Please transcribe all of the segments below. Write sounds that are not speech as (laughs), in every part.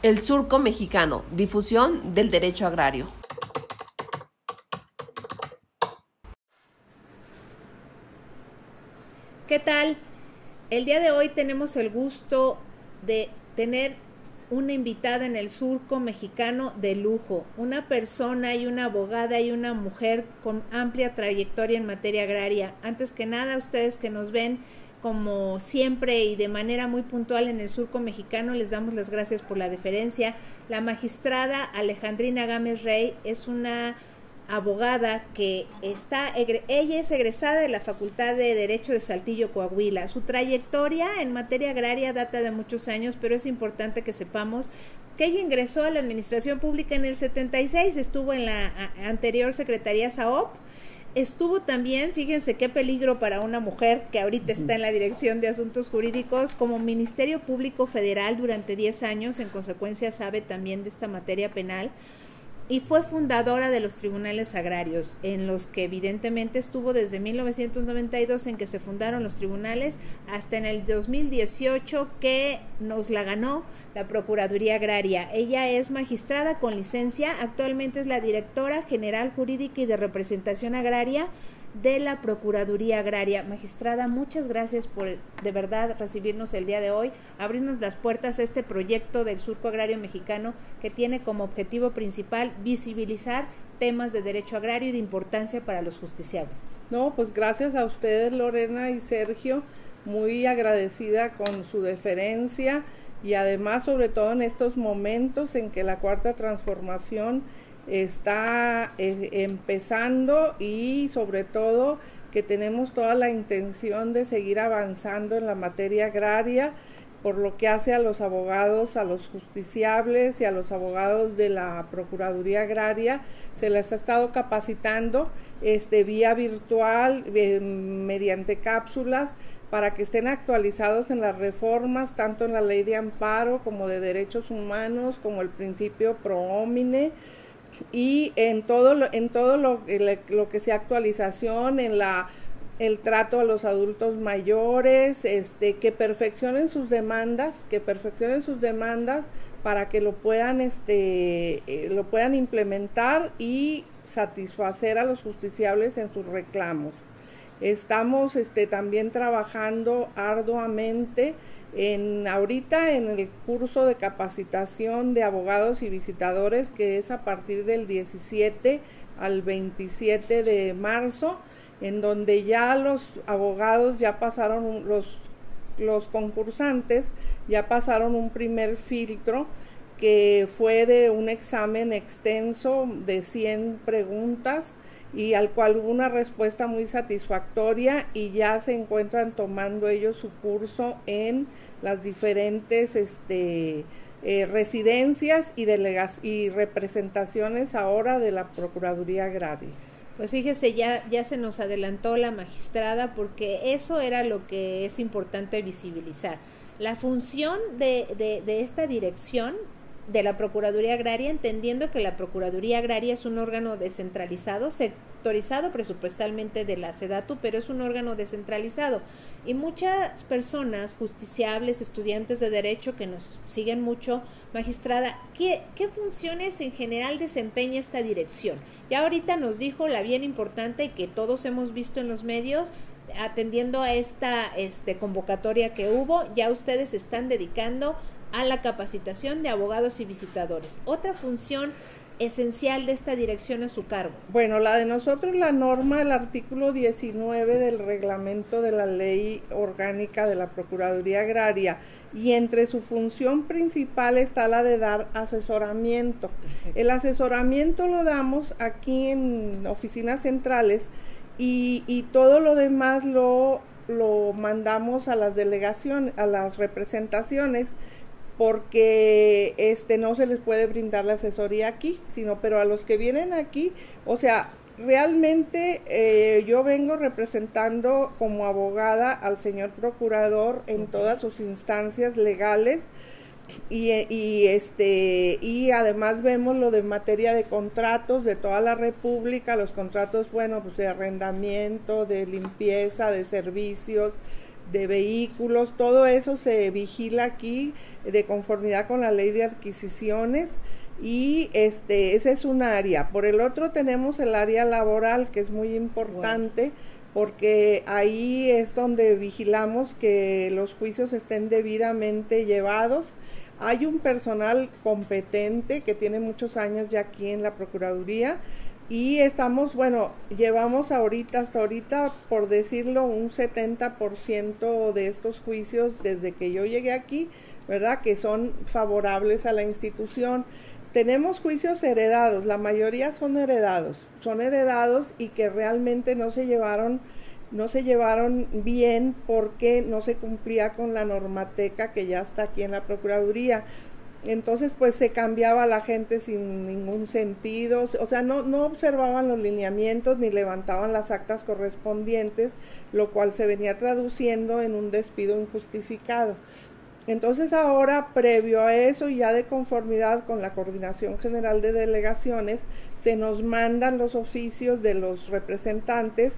El Surco Mexicano, difusión del derecho agrario. ¿Qué tal? El día de hoy tenemos el gusto de tener una invitada en el surco mexicano de lujo, una persona y una abogada y una mujer con amplia trayectoria en materia agraria. Antes que nada, ustedes que nos ven como siempre y de manera muy puntual en el surco mexicano, les damos las gracias por la deferencia. La magistrada Alejandrina Gámez Rey es una abogada que está, ella es egresada de la Facultad de Derecho de Saltillo, Coahuila. Su trayectoria en materia agraria data de muchos años, pero es importante que sepamos que ella ingresó a la Administración Pública en el 76, estuvo en la anterior Secretaría SAOP, estuvo también, fíjense qué peligro para una mujer que ahorita está en la Dirección de Asuntos Jurídicos. Como Ministerio Público Federal durante 10 años, en consecuencia sabe también de esta materia penal y fue fundadora de los tribunales agrarios, en los que evidentemente estuvo desde 1992 en que se fundaron los tribunales hasta en el 2018 que nos la ganó la Procuraduría Agraria. Ella es magistrada con licencia, actualmente es la directora general jurídica y de representación agraria de la Procuraduría Agraria. Magistrada, muchas gracias por de verdad recibirnos el día de hoy, abrirnos las puertas a este proyecto del Surco Agrario Mexicano que tiene como objetivo principal visibilizar temas de derecho agrario y de importancia para los justiciables. No, pues gracias a ustedes Lorena y Sergio, muy agradecida con su deferencia y además sobre todo en estos momentos en que la cuarta transformación está eh, empezando y sobre todo que tenemos toda la intención de seguir avanzando en la materia agraria por lo que hace a los abogados, a los justiciables y a los abogados de la Procuraduría Agraria, se les ha estado capacitando este, vía virtual, eh, mediante cápsulas, para que estén actualizados en las reformas, tanto en la ley de amparo como de derechos humanos, como el principio pro homine, y en todo lo, en todo lo, lo que sea actualización, en la el trato a los adultos mayores, este, que perfeccionen sus demandas, que perfeccionen sus demandas para que lo puedan, este, eh, lo puedan implementar y satisfacer a los justiciables en sus reclamos. Estamos este, también trabajando arduamente en ahorita en el curso de capacitación de abogados y visitadores que es a partir del 17 al 27 de marzo, en donde ya los abogados ya pasaron los los concursantes ya pasaron un primer filtro que fue de un examen extenso de 100 preguntas y al cual hubo una respuesta muy satisfactoria y ya se encuentran tomando ellos su curso en las diferentes este, eh, residencias y, delegas y representaciones ahora de la Procuraduría Agraria. Pues fíjese, ya, ya se nos adelantó la magistrada porque eso era lo que es importante visibilizar. La función de, de, de esta dirección de la Procuraduría Agraria, entendiendo que la Procuraduría Agraria es un órgano descentralizado, sectorizado presupuestalmente de la SEDATU, pero es un órgano descentralizado. Y muchas personas, justiciables, estudiantes de derecho que nos siguen mucho, magistrada, ¿qué, qué funciones en general desempeña esta dirección? Ya ahorita nos dijo la bien importante que todos hemos visto en los medios, atendiendo a esta este, convocatoria que hubo, ya ustedes están dedicando a la capacitación de abogados y visitadores. Otra función esencial de esta dirección a su cargo? Bueno, la de nosotros, la norma, el artículo 19 del reglamento de la ley orgánica de la Procuraduría Agraria y entre su función principal está la de dar asesoramiento. El asesoramiento lo damos aquí en oficinas centrales y, y todo lo demás lo, lo mandamos a las delegaciones, a las representaciones porque este no se les puede brindar la asesoría aquí, sino pero a los que vienen aquí, o sea, realmente eh, yo vengo representando como abogada al señor procurador en todas sus instancias legales y, y, este y además vemos lo de materia de contratos de toda la república los contratos bueno pues de arrendamiento de limpieza de servicios de vehículos, todo eso se vigila aquí de conformidad con la ley de adquisiciones y este ese es un área. Por el otro tenemos el área laboral que es muy importante porque ahí es donde vigilamos que los juicios estén debidamente llevados. Hay un personal competente que tiene muchos años ya aquí en la Procuraduría y estamos, bueno, llevamos ahorita, hasta ahorita, por decirlo, un 70% de estos juicios desde que yo llegué aquí, ¿verdad? Que son favorables a la institución. Tenemos juicios heredados, la mayoría son heredados, son heredados y que realmente no se llevaron no se llevaron bien porque no se cumplía con la normateca que ya está aquí en la Procuraduría. Entonces, pues se cambiaba la gente sin ningún sentido, o sea, no, no observaban los lineamientos ni levantaban las actas correspondientes, lo cual se venía traduciendo en un despido injustificado. Entonces ahora, previo a eso ya de conformidad con la Coordinación General de Delegaciones, se nos mandan los oficios de los representantes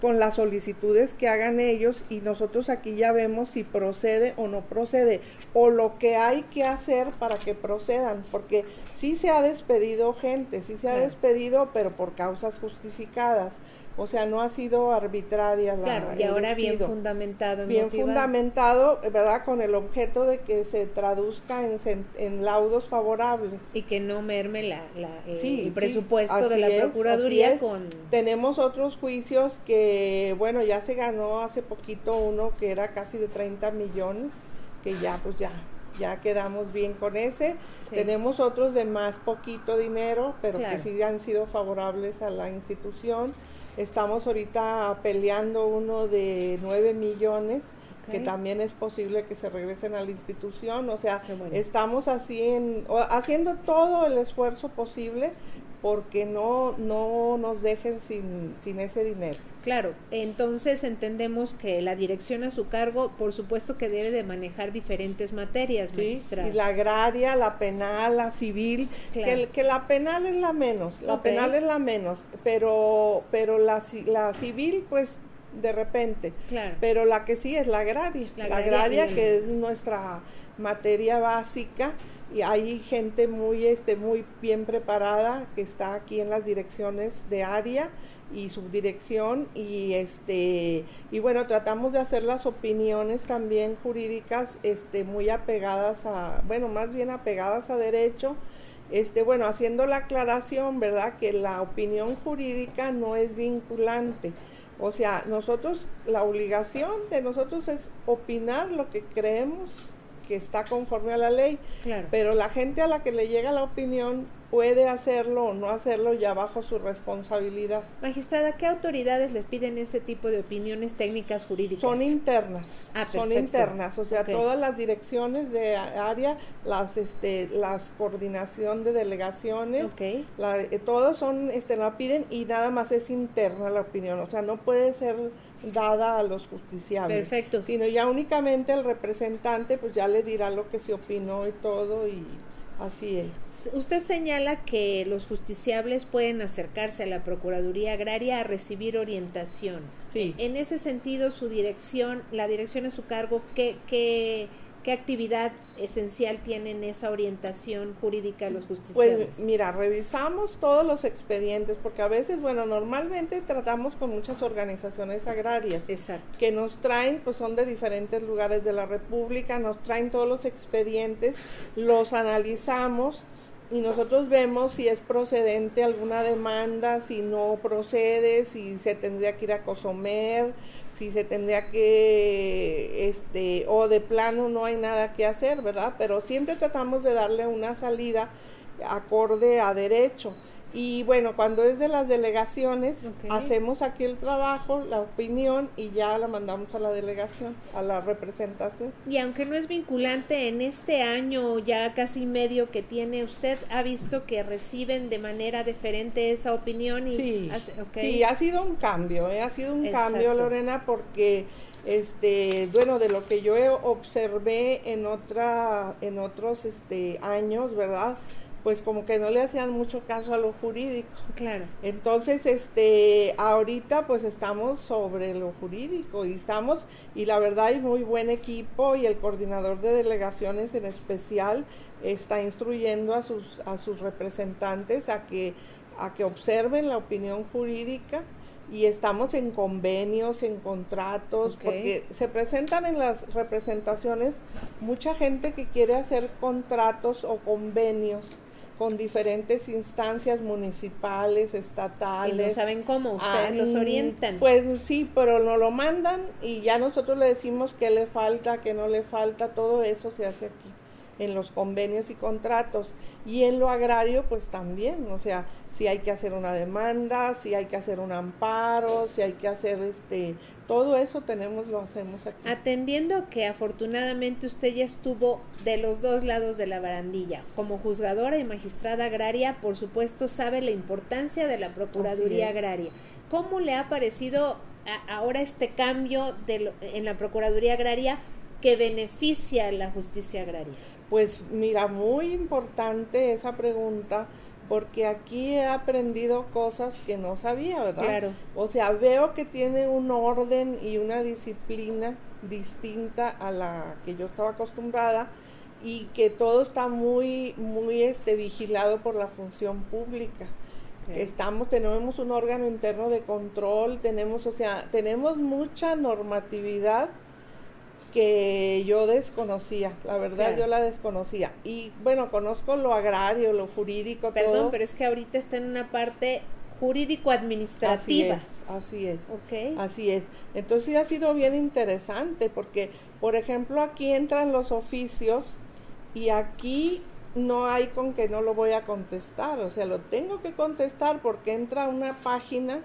con las solicitudes que hagan ellos y nosotros aquí ya vemos si procede o no procede o lo que hay que hacer para que procedan, porque sí se ha despedido gente, sí se ha despedido, pero por causas justificadas. O sea, no ha sido arbitraria la Claro, y ahora bien fundamentado. Bien fundamentado, ¿verdad? Con el objeto de que se traduzca en, en laudos favorables. Y que no merme la, el presupuesto de la Procuraduría con... Tenemos otros juicios que, bueno, ya se ganó hace poquito uno que era casi de 30 millones, que ya, pues ya, ya quedamos bien con ese. Tenemos otros de más poquito dinero, pero que sí han sido favorables a la institución Estamos ahorita peleando uno de 9 millones, que también es posible que se regresen a la institución. O sea, estamos así en, haciendo todo el esfuerzo posible porque no, no nos dejen sin, sin ese dinero. Claro, entonces entendemos que la dirección a su cargo, por supuesto que debe de manejar diferentes materias, sí, Y la agraria, la penal, la civil, que, que, la penal es la menos, la penal es la menos, pero, pero la, la civil, pues de repente. Claro. Pero la que sí es la agraria, la agraria, que es nuestra materia básica y hay gente muy este muy bien preparada que está aquí en las direcciones de área y subdirección y este y bueno tratamos de hacer las opiniones también jurídicas este muy apegadas a bueno más bien apegadas a derecho. Este bueno haciendo la aclaración verdad que la opinión jurídica no es vinculante. O sea nosotros la obligación de nosotros es opinar lo que creemos que está conforme a la ley, pero la gente a la que le llega la opinión puede hacerlo o no hacerlo ya bajo su responsabilidad. Magistrada, ¿qué autoridades les piden ese tipo de opiniones técnicas jurídicas? Son internas. Ah, son internas, o sea, todas las direcciones de área, las este las coordinación de delegaciones, la, eh, todos son este la piden y nada más es interna la opinión, o sea, no puede ser dada a los justiciables. Perfecto. Sino ya únicamente el representante pues ya le dirá lo que se opinó y todo y así es. Usted señala que los justiciables pueden acercarse a la Procuraduría Agraria a recibir orientación. Sí. En ese sentido, su dirección, la dirección a su cargo, ¿qué, qué ¿Qué actividad esencial tienen esa orientación jurídica a los justiciables? Pues mira, revisamos todos los expedientes, porque a veces, bueno, normalmente tratamos con muchas organizaciones agrarias. Exacto. Que nos traen, pues son de diferentes lugares de la República, nos traen todos los expedientes, los analizamos y nosotros vemos si es procedente alguna demanda, si no procede, si se tendría que ir a Cosomer, si se tendría que, este, o de plano no hay nada que hacer, ¿verdad? Pero siempre tratamos de darle una salida acorde a derecho. Y bueno, cuando es de las delegaciones, hacemos aquí el trabajo, la opinión y ya la mandamos a la delegación, a la representación. Y aunque no es vinculante, en este año ya casi medio que tiene usted, ¿ha visto que reciben de manera diferente esa opinión? Y sí, sí, ha sido un cambio, ¿eh? ha sido un cambio, Lorena, porque este bueno de lo que yo observé en otra en otros este años verdad pues como que no le hacían mucho caso a lo jurídico. Claro. Entonces, este, ahorita pues estamos sobre lo jurídico y estamos, y la verdad hay muy buen equipo y el coordinador de delegaciones en especial está instruyendo a sus, a sus representantes a que, a que observen la opinión jurídica y estamos en convenios, en contratos, porque se presentan en las representaciones mucha gente que quiere hacer contratos o convenios con diferentes instancias municipales, Y estatales. no saben cómo, ustedes los orientan. Pues sí, pero nos lo mandan y ya nosotros le decimos qué le falta, qué no le falta, todo eso se hace aquí en los convenios y contratos. Y en lo agrario, pues también, o sea, si hay que hacer una demanda, si hay que hacer un amparo, si hay que hacer este, todo eso tenemos, lo hacemos aquí. Atendiendo que afortunadamente usted ya estuvo de los dos lados de la barandilla, como juzgadora y magistrada agraria, por supuesto sabe la importancia de la Procuraduría. Agraria. ¿Cómo le ha parecido a- ahora este cambio de lo- en la Procuraduría Agraria que beneficia a la justicia agraria? Pues mira, muy importante esa pregunta porque aquí he aprendido cosas que no sabía, ¿verdad? Claro. O sea, veo que tiene un orden y una disciplina distinta a la que yo estaba acostumbrada y que todo está muy muy este vigilado por la función pública. Estamos tenemos un órgano interno de control, tenemos, o sea, tenemos mucha normatividad que yo desconocía, la verdad Claro. yo la desconocía. Y bueno, conozco lo agrario, lo jurídico, Perdón, todo. pero es que ahorita está en una parte Así jurídico-administrativa. es, así es. Ok. Así es. Entonces sí ha sido bien interesante porque, por ejemplo, aquí entran los oficios y aquí no hay con que no lo voy a contestar. O sea, lo tengo que contestar porque entra una página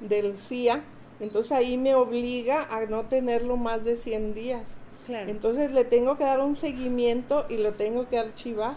del CIA. Entonces ahí me obliga a no tenerlo más de 100 días. Claro. Entonces le tengo que dar un seguimiento y lo tengo que archivar.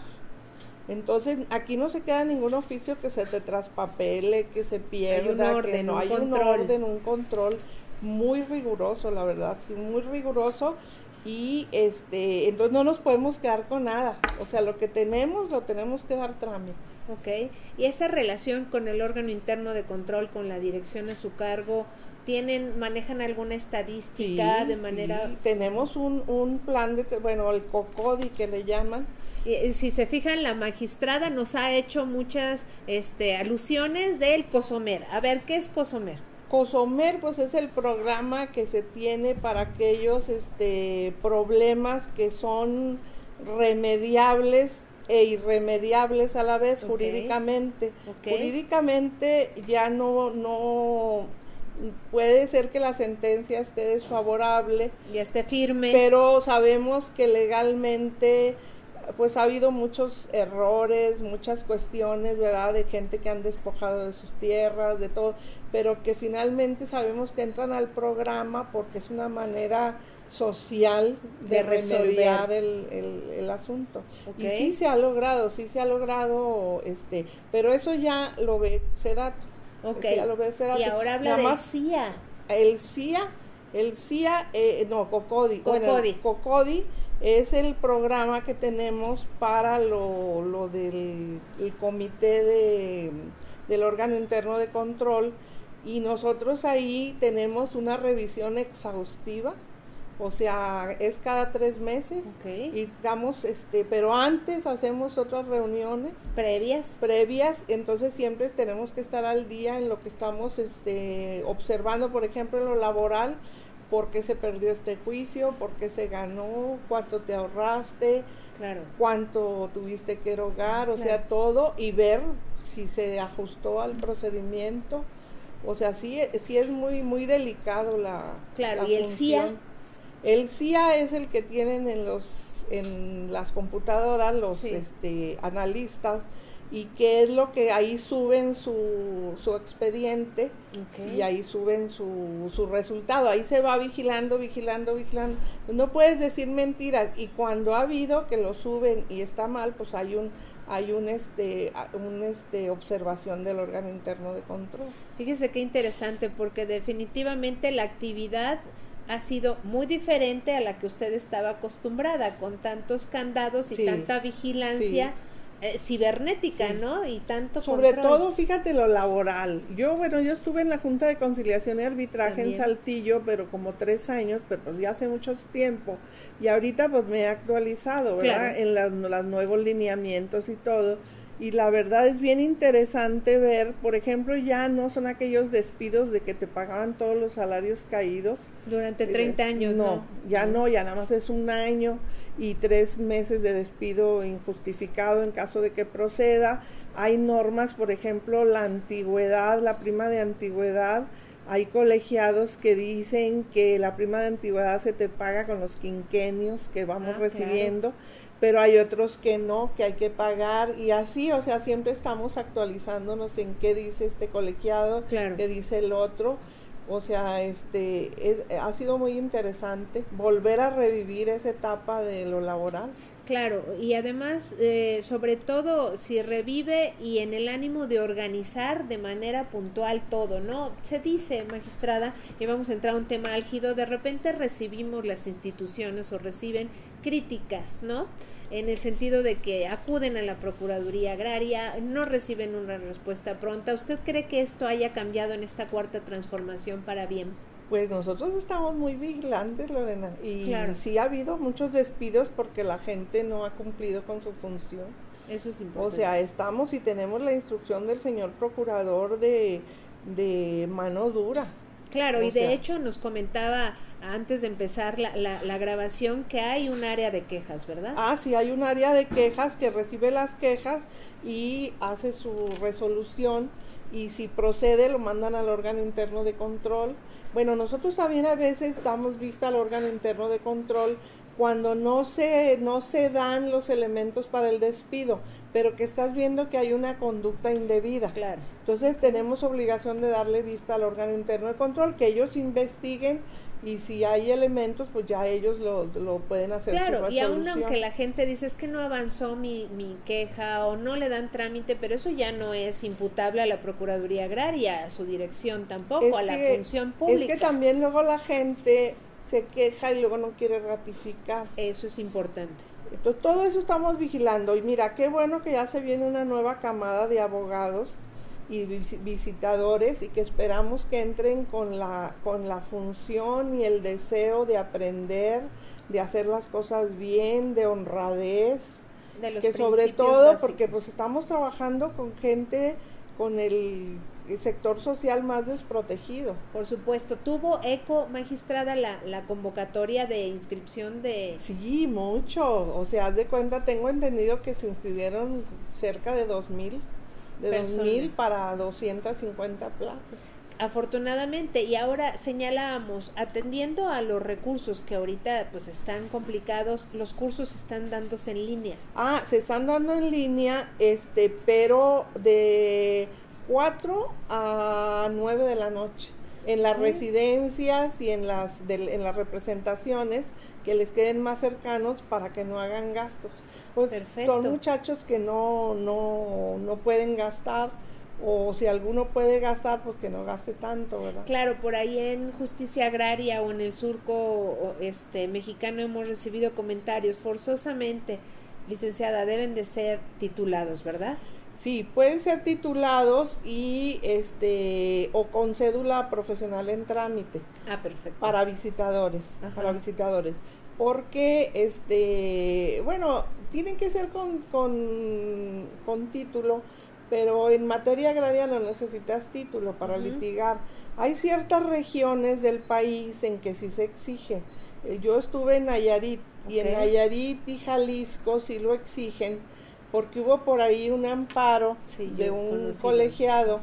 Entonces aquí no se queda ningún oficio que se te traspapele, que se pierda, que orden, no un hay un orden, un control muy riguroso, la verdad, sí, muy riguroso y este, entonces no nos podemos quedar con nada. O sea, lo que tenemos lo tenemos que dar trámite. Ok, y esa relación con el órgano interno de control, con la dirección a su cargo, ¿tienen, manejan alguna estadística Sí, de manera... sí, tenemos un, un plan de, bueno, el COCODI que le llaman, Y, si se fijan, la magistrada nos ha hecho muchas este, alusiones del COSOMER. A ver, ¿qué es COSOMER? COSOMER pues es el programa que se tiene para aquellos este problemas que son remediables e irremediables a la vez jurídicamente. Jurídicamente ya no no puede ser que la sentencia esté desfavorable, Ya esté firme. pero sabemos que legalmente pues ha habido muchos errores, muchas cuestiones, ¿verdad? De gente que han despojado de sus tierras, de todo, pero que finalmente sabemos que entran al programa porque es una manera social de, De resolver. remediar el, el- el asunto. Y sí se ha logrado, sí se ha logrado, este, pero eso ya lo ve Sedato. Ok, y ahora habla Nada del más CIA. el CIA, el CIA, eh, no, COCODI. COCODI. COCODI es el programa que tenemos para lo, lo del el comité de, del órgano interno de control y nosotros ahí tenemos una revisión exhaustiva, o sea, es cada tres meses y damos, este, pero antes hacemos otras reuniones Previas. previas, entonces siempre tenemos que estar al día en lo que estamos este, observando, por ejemplo, en lo laboral, por qué se perdió este juicio, por qué se ganó, cuánto te ahorraste, Claro. cuánto tuviste que erogar, o Claro. sea, todo y ver si se ajustó al procedimiento. O sea, sí, sí es muy muy delicado la Claro, la ¿y el CIA? El CIA es el que tienen en los en las computadoras los Sí. este, analistas y qué es lo que ahí suben su, su expediente y ahí suben su, su resultado. Ahí se va vigilando, vigilando, vigilando. No puedes decir mentiras y cuando ha habido que lo suben y está mal, pues hay un hay un este un este observación del órgano interno de control. Fíjese qué interesante, porque definitivamente la actividad ha sido muy diferente a la que usted estaba acostumbrada, con tantos candados y Sí, tanta vigilancia. eh, cibernética, ¿no? Y tanto Sobre todo, fíjate lo laboral. Yo, bueno, yo estuve en la Junta de Conciliación y Arbitraje en Saltillo, pero como tres años, pero pues ya hace mucho tiempo. Y ahorita pues me he actualizado, ¿verdad? En los nuevos lineamientos y todo. Y la verdad es bien interesante ver, por ejemplo, ya no son aquellos despidos de que te pagaban todos los salarios caídos. Durante 30 años, no. No, ya no, ya nada más es un año y tres meses de despido injustificado en caso de que proceda. Hay normas, por ejemplo, la antigüedad, la prima de antigüedad. Hay colegiados que dicen que la prima de antigüedad se te paga con los quinquenios que vamos ah, recibiendo pero hay otros que no, que hay que pagar y así, o sea, siempre estamos actualizándonos en qué dice este colegiado, qué dice el otro. O sea, este ha sido muy interesante volver a revivir esa etapa de lo laboral. Claro, y además, eh, sobre todo, si revive y en el ánimo de organizar de manera puntual todo, ¿no? Se dice, magistrada, y vamos a entrar a un tema álgido, de repente recibimos las instituciones o reciben críticas, ¿no? En el sentido de que acuden a la Procuraduría Agraria, no reciben una respuesta pronta. ¿Usted cree que esto haya cambiado en esta cuarta transformación para bien? Pues nosotros estamos muy vigilantes, Lorena, y sí ha habido muchos despidos porque la gente no ha cumplido con su función. Eso es importante. O sea, estamos y tenemos la instrucción del señor procurador de, de mano dura. Claro, y de hecho nos comentaba antes de empezar la, la, grabación que hay un área de quejas, ¿verdad? Ah, sí, hay un área de quejas que recibe las quejas y hace su resolución y si procede lo mandan al órgano interno de control. Bueno, nosotros también a veces damos vista al órgano interno de control cuando no se, no se dan los elementos para el despido, pero que estás viendo que hay una conducta indebida. Claro. Entonces tenemos obligación de darle vista al órgano interno de control, que ellos investiguen y si hay elementos, pues ya ellos lo, lo pueden hacer. Claro, y aún aunque la gente dice es que no avanzó mi, mi queja o no le dan trámite, pero eso ya no es imputable a la Procuraduría Agraria, a su dirección tampoco, a la función pública. Es que también luego la gente se queja y luego no quiere ratificar. Eso es importante. Entonces, todo eso estamos vigilando. Y mira, qué bueno que ya se viene una nueva camada de abogados y visitadores y que esperamos que entren con la, con la función y el deseo de aprender, de hacer las cosas bien, de honradez, que sobre todo porque pues estamos trabajando con gente con el, sector social más desprotegido. Por supuesto, ¿tuvo eco magistrada la, la convocatoria de inscripción de...? Sí, mucho, o sea, haz de cuenta, tengo entendido que se inscribieron cerca de dos mil de 2.000 para 250 plazas. Afortunadamente, y ahora señalábamos, atendiendo a los recursos que ahorita pues están complicados, los cursos están dándose en línea. Ah, se están dando en línea, este, pero de 4 a 9 de la noche en las residencias y en las en las representaciones que les queden más cercanos para que no hagan gastos. Pues son muchachos que no, no, no pueden gastar o si alguno puede gastar, pues que no gaste tanto, ¿verdad? Claro, por ahí en Justicia Agraria o en el surco este mexicano hemos recibido comentarios forzosamente, licenciada, deben de ser titulados, ¿verdad? Sí, pueden ser titulados y este o con cédula profesional en trámite. Ah, perfecto. Para visitadores, para visitadores. Porque este bueno tienen que ser con, con, título pero en materia agraria no necesitas título para litigar. Hay ciertas regiones del país en que sí se exige. Eh, yo estuve en Nayarit y en Nayarit y Jalisco sí lo exigen porque hubo por ahí un amparo de un colegiado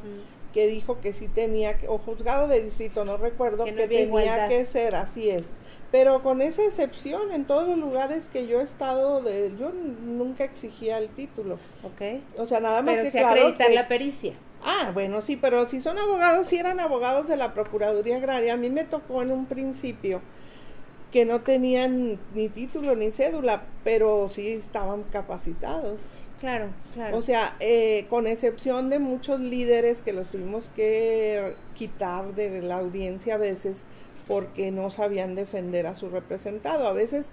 que dijo que sí tenía que, o juzgado de distrito no recuerdo que, tenía que ser así es pero con esa excepción, en todos los lugares que yo he estado, de, yo nunca exigía el título. Ok. O sea, nada más pero que acreditar la pericia. Ah, bueno, sí, pero si son abogados, si eran abogados de la Procuraduría Agraria, a mí me tocó en un principio que no tenían ni título ni cédula, pero sí estaban capacitados. Claro, claro. O sea, eh, con excepción de muchos líderes que los tuvimos que quitar de la audiencia a veces, porque no sabían defender a su representado. A veces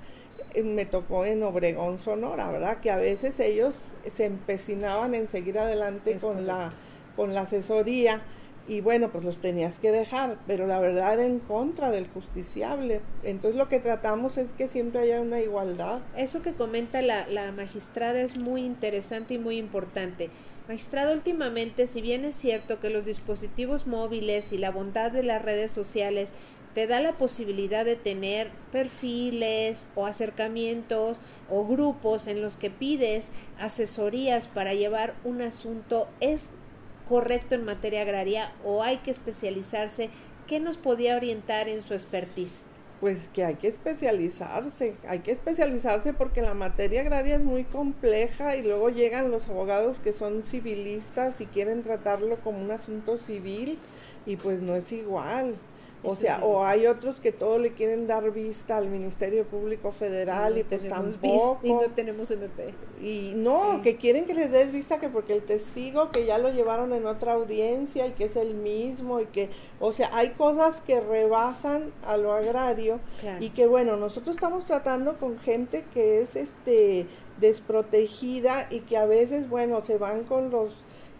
eh, me tocó en Obregón, Sonora, ¿verdad? Que a veces ellos se empecinaban en seguir adelante con la, con la asesoría y bueno, pues los tenías que dejar, pero la verdad era en contra del justiciable. Entonces lo que tratamos es que siempre haya una igualdad. Eso que comenta la, la magistrada es muy interesante y muy importante. Magistrado, últimamente, si bien es cierto que los dispositivos móviles y la bondad de las redes sociales te da la posibilidad de tener perfiles o acercamientos o grupos en los que pides asesorías para llevar un asunto, es correcto en materia agraria o hay que especializarse? ¿Qué nos podía orientar en su expertise? Pues que hay que especializarse, hay que especializarse porque la materia agraria es muy compleja y luego llegan los abogados que son civilistas y quieren tratarlo como un asunto civil y pues no es igual. O sea, o hay otros que todo le quieren dar vista al Ministerio Público Federal y, pues tampoco. Y no tenemos MP. Y no, que quieren que les des vista que porque el testigo que ya lo llevaron en otra audiencia y que es el mismo y que, o sea, hay cosas que rebasan a lo agrario y que bueno, nosotros estamos tratando con gente que es este desprotegida y que a veces, bueno, se van con los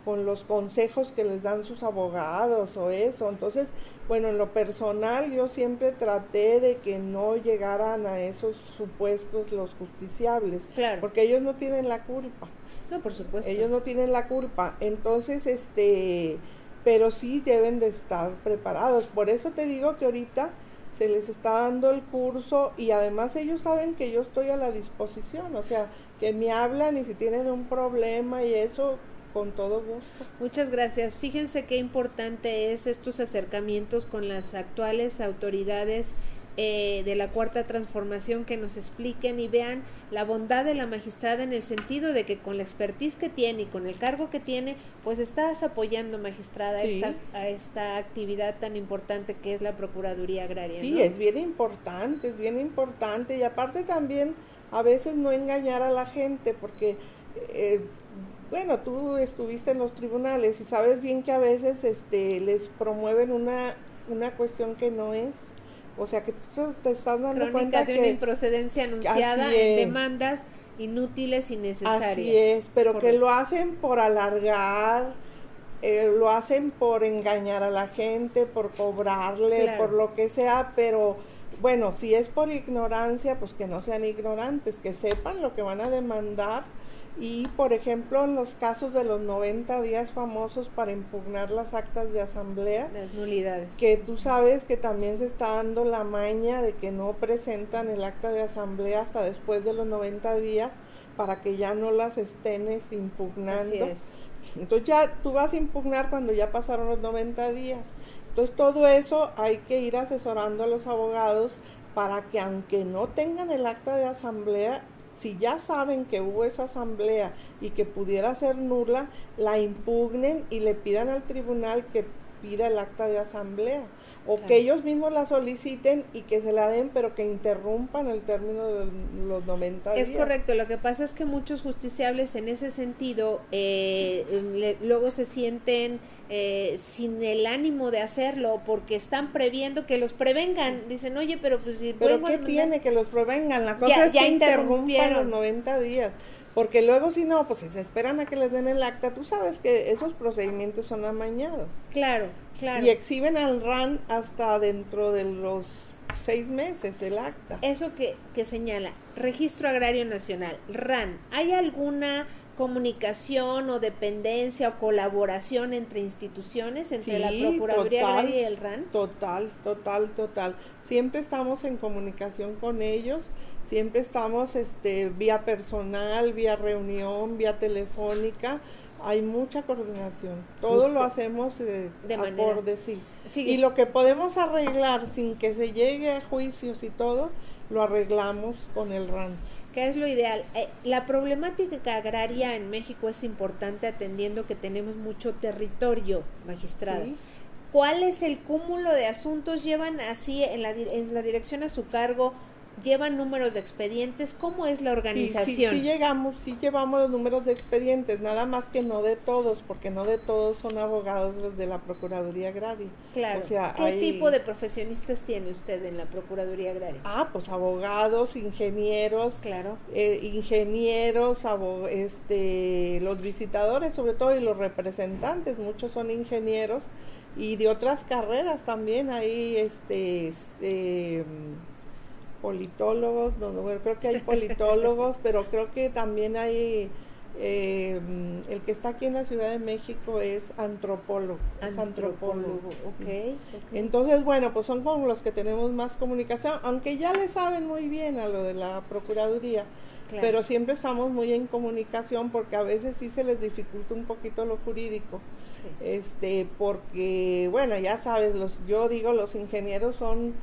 con los consejos que les dan sus abogados o eso. Entonces, bueno, en lo personal yo siempre traté de que no llegaran a esos supuestos los justiciables, claro. porque ellos no tienen la culpa. No, por supuesto. Ellos no tienen la culpa. Entonces, este, pero sí deben de estar preparados. Por eso te digo que ahorita se les está dando el curso y además ellos saben que yo estoy a la disposición, o sea, que me hablan y si tienen un problema y eso, con todo gusto. Muchas gracias. Fíjense qué importante es estos acercamientos con las actuales autoridades eh, de la cuarta transformación que nos expliquen y vean la bondad de la magistrada en el sentido de que con la expertise que tiene y con el cargo que tiene, pues estás apoyando, magistrada, esta, a esta actividad tan importante que es la Procuraduría Agraria. Sí, es bien importante, es bien importante y aparte también a veces no engañar a la gente porque... Eh, bueno, tú estuviste en los tribunales y sabes bien que a veces este, les promueven una, una cuestión que no es. O sea, que tú te estás dando cuenta de que... una improcedencia anunciada en demandas inútiles y necesarias. Así es, pero que lo hacen por alargar, eh, lo hacen por engañar a la gente, por cobrarle, por lo que sea, pero bueno, si es por ignorancia, pues que no sean ignorantes, que sepan lo que van a demandar y, por ejemplo, en los casos de los 90 días famosos para impugnar las actas de asamblea, las nulidades. Que tú sabes que también se está dando la maña de que no presentan el acta de asamblea hasta después de los 90 días para que ya no las estén impugnando. Entonces ya tú vas a impugnar cuando ya pasaron los 90 días. Entonces todo eso hay que ir asesorando a los abogados para que aunque no tengan el acta de asamblea, si ya saben que hubo esa asamblea y que pudiera ser nula, la impugnen y le pidan al tribunal que pida el acta de asamblea o que ellos mismos la soliciten y que se la den, pero que interrumpan el término de los 90 días. Es correcto, lo que pasa es que muchos justiciables en ese sentido eh, luego se sienten eh, sin el ánimo de hacerlo porque están previendo que los prevengan. Dicen, oye, pero pues si... ¿Pero qué tiene que los prevengan? La cosa es que interrumpan los 90 días. Porque luego si no, pues si se esperan a que les den el acta, tú sabes que esos procedimientos son amañados. Claro, claro. Y exhiben al RAN hasta dentro de los seis meses el acta. Eso que, que señala, Registro Agrario Nacional, RAN, ¿hay alguna comunicación o dependencia o colaboración entre instituciones, entre la Procuraduría Agraria y el RAN? Total, total, total. Siempre estamos en comunicación con ellos, siempre estamos este, vía personal, vía reunión, vía telefónica. Hay mucha coordinación. Todo lo hacemos de, de acorde, sí. Y lo que podemos arreglar sin que se llegue a juicios y todo, lo arreglamos con el RAN. ¿Qué es lo ideal? Eh, la problemática agraria en México es importante atendiendo que tenemos mucho territorio, magistrado. ¿Cuál es el cúmulo de asuntos llevan así en la, en la dirección a su cargo llevan números de expedientes, ¿cómo es la organización? Sí, sí, llegamos, sí llevamos los números de expedientes, nada más que no de todos, porque no de todos son abogados los de la Procuraduría Agraria. Claro. O sea, ¿Qué hay- tipo de profesionistas tiene usted en la Procuraduría Agraria? Ah, pues abogados, ingenieros, Claro. eh, ingenieros, abo- este, los visitadores sobre todo y los representantes, muchos son ingenieros y de otras carreras también hay este eh, politólogos, no, no, bueno, creo que hay politólogos, (laughs) pero creo que también hay eh, el que está aquí en la Ciudad de México es antropólogo, es antropólogo. ok. ok. Entonces, bueno, pues son con los que tenemos más comunicación, aunque ya le saben muy bien a lo de la Procuraduría, Claro. pero siempre estamos muy en comunicación porque a veces sí se les dificulta un poquito lo jurídico, Sí. este, porque, bueno, ya sabes, los, yo digo, los ingenieros son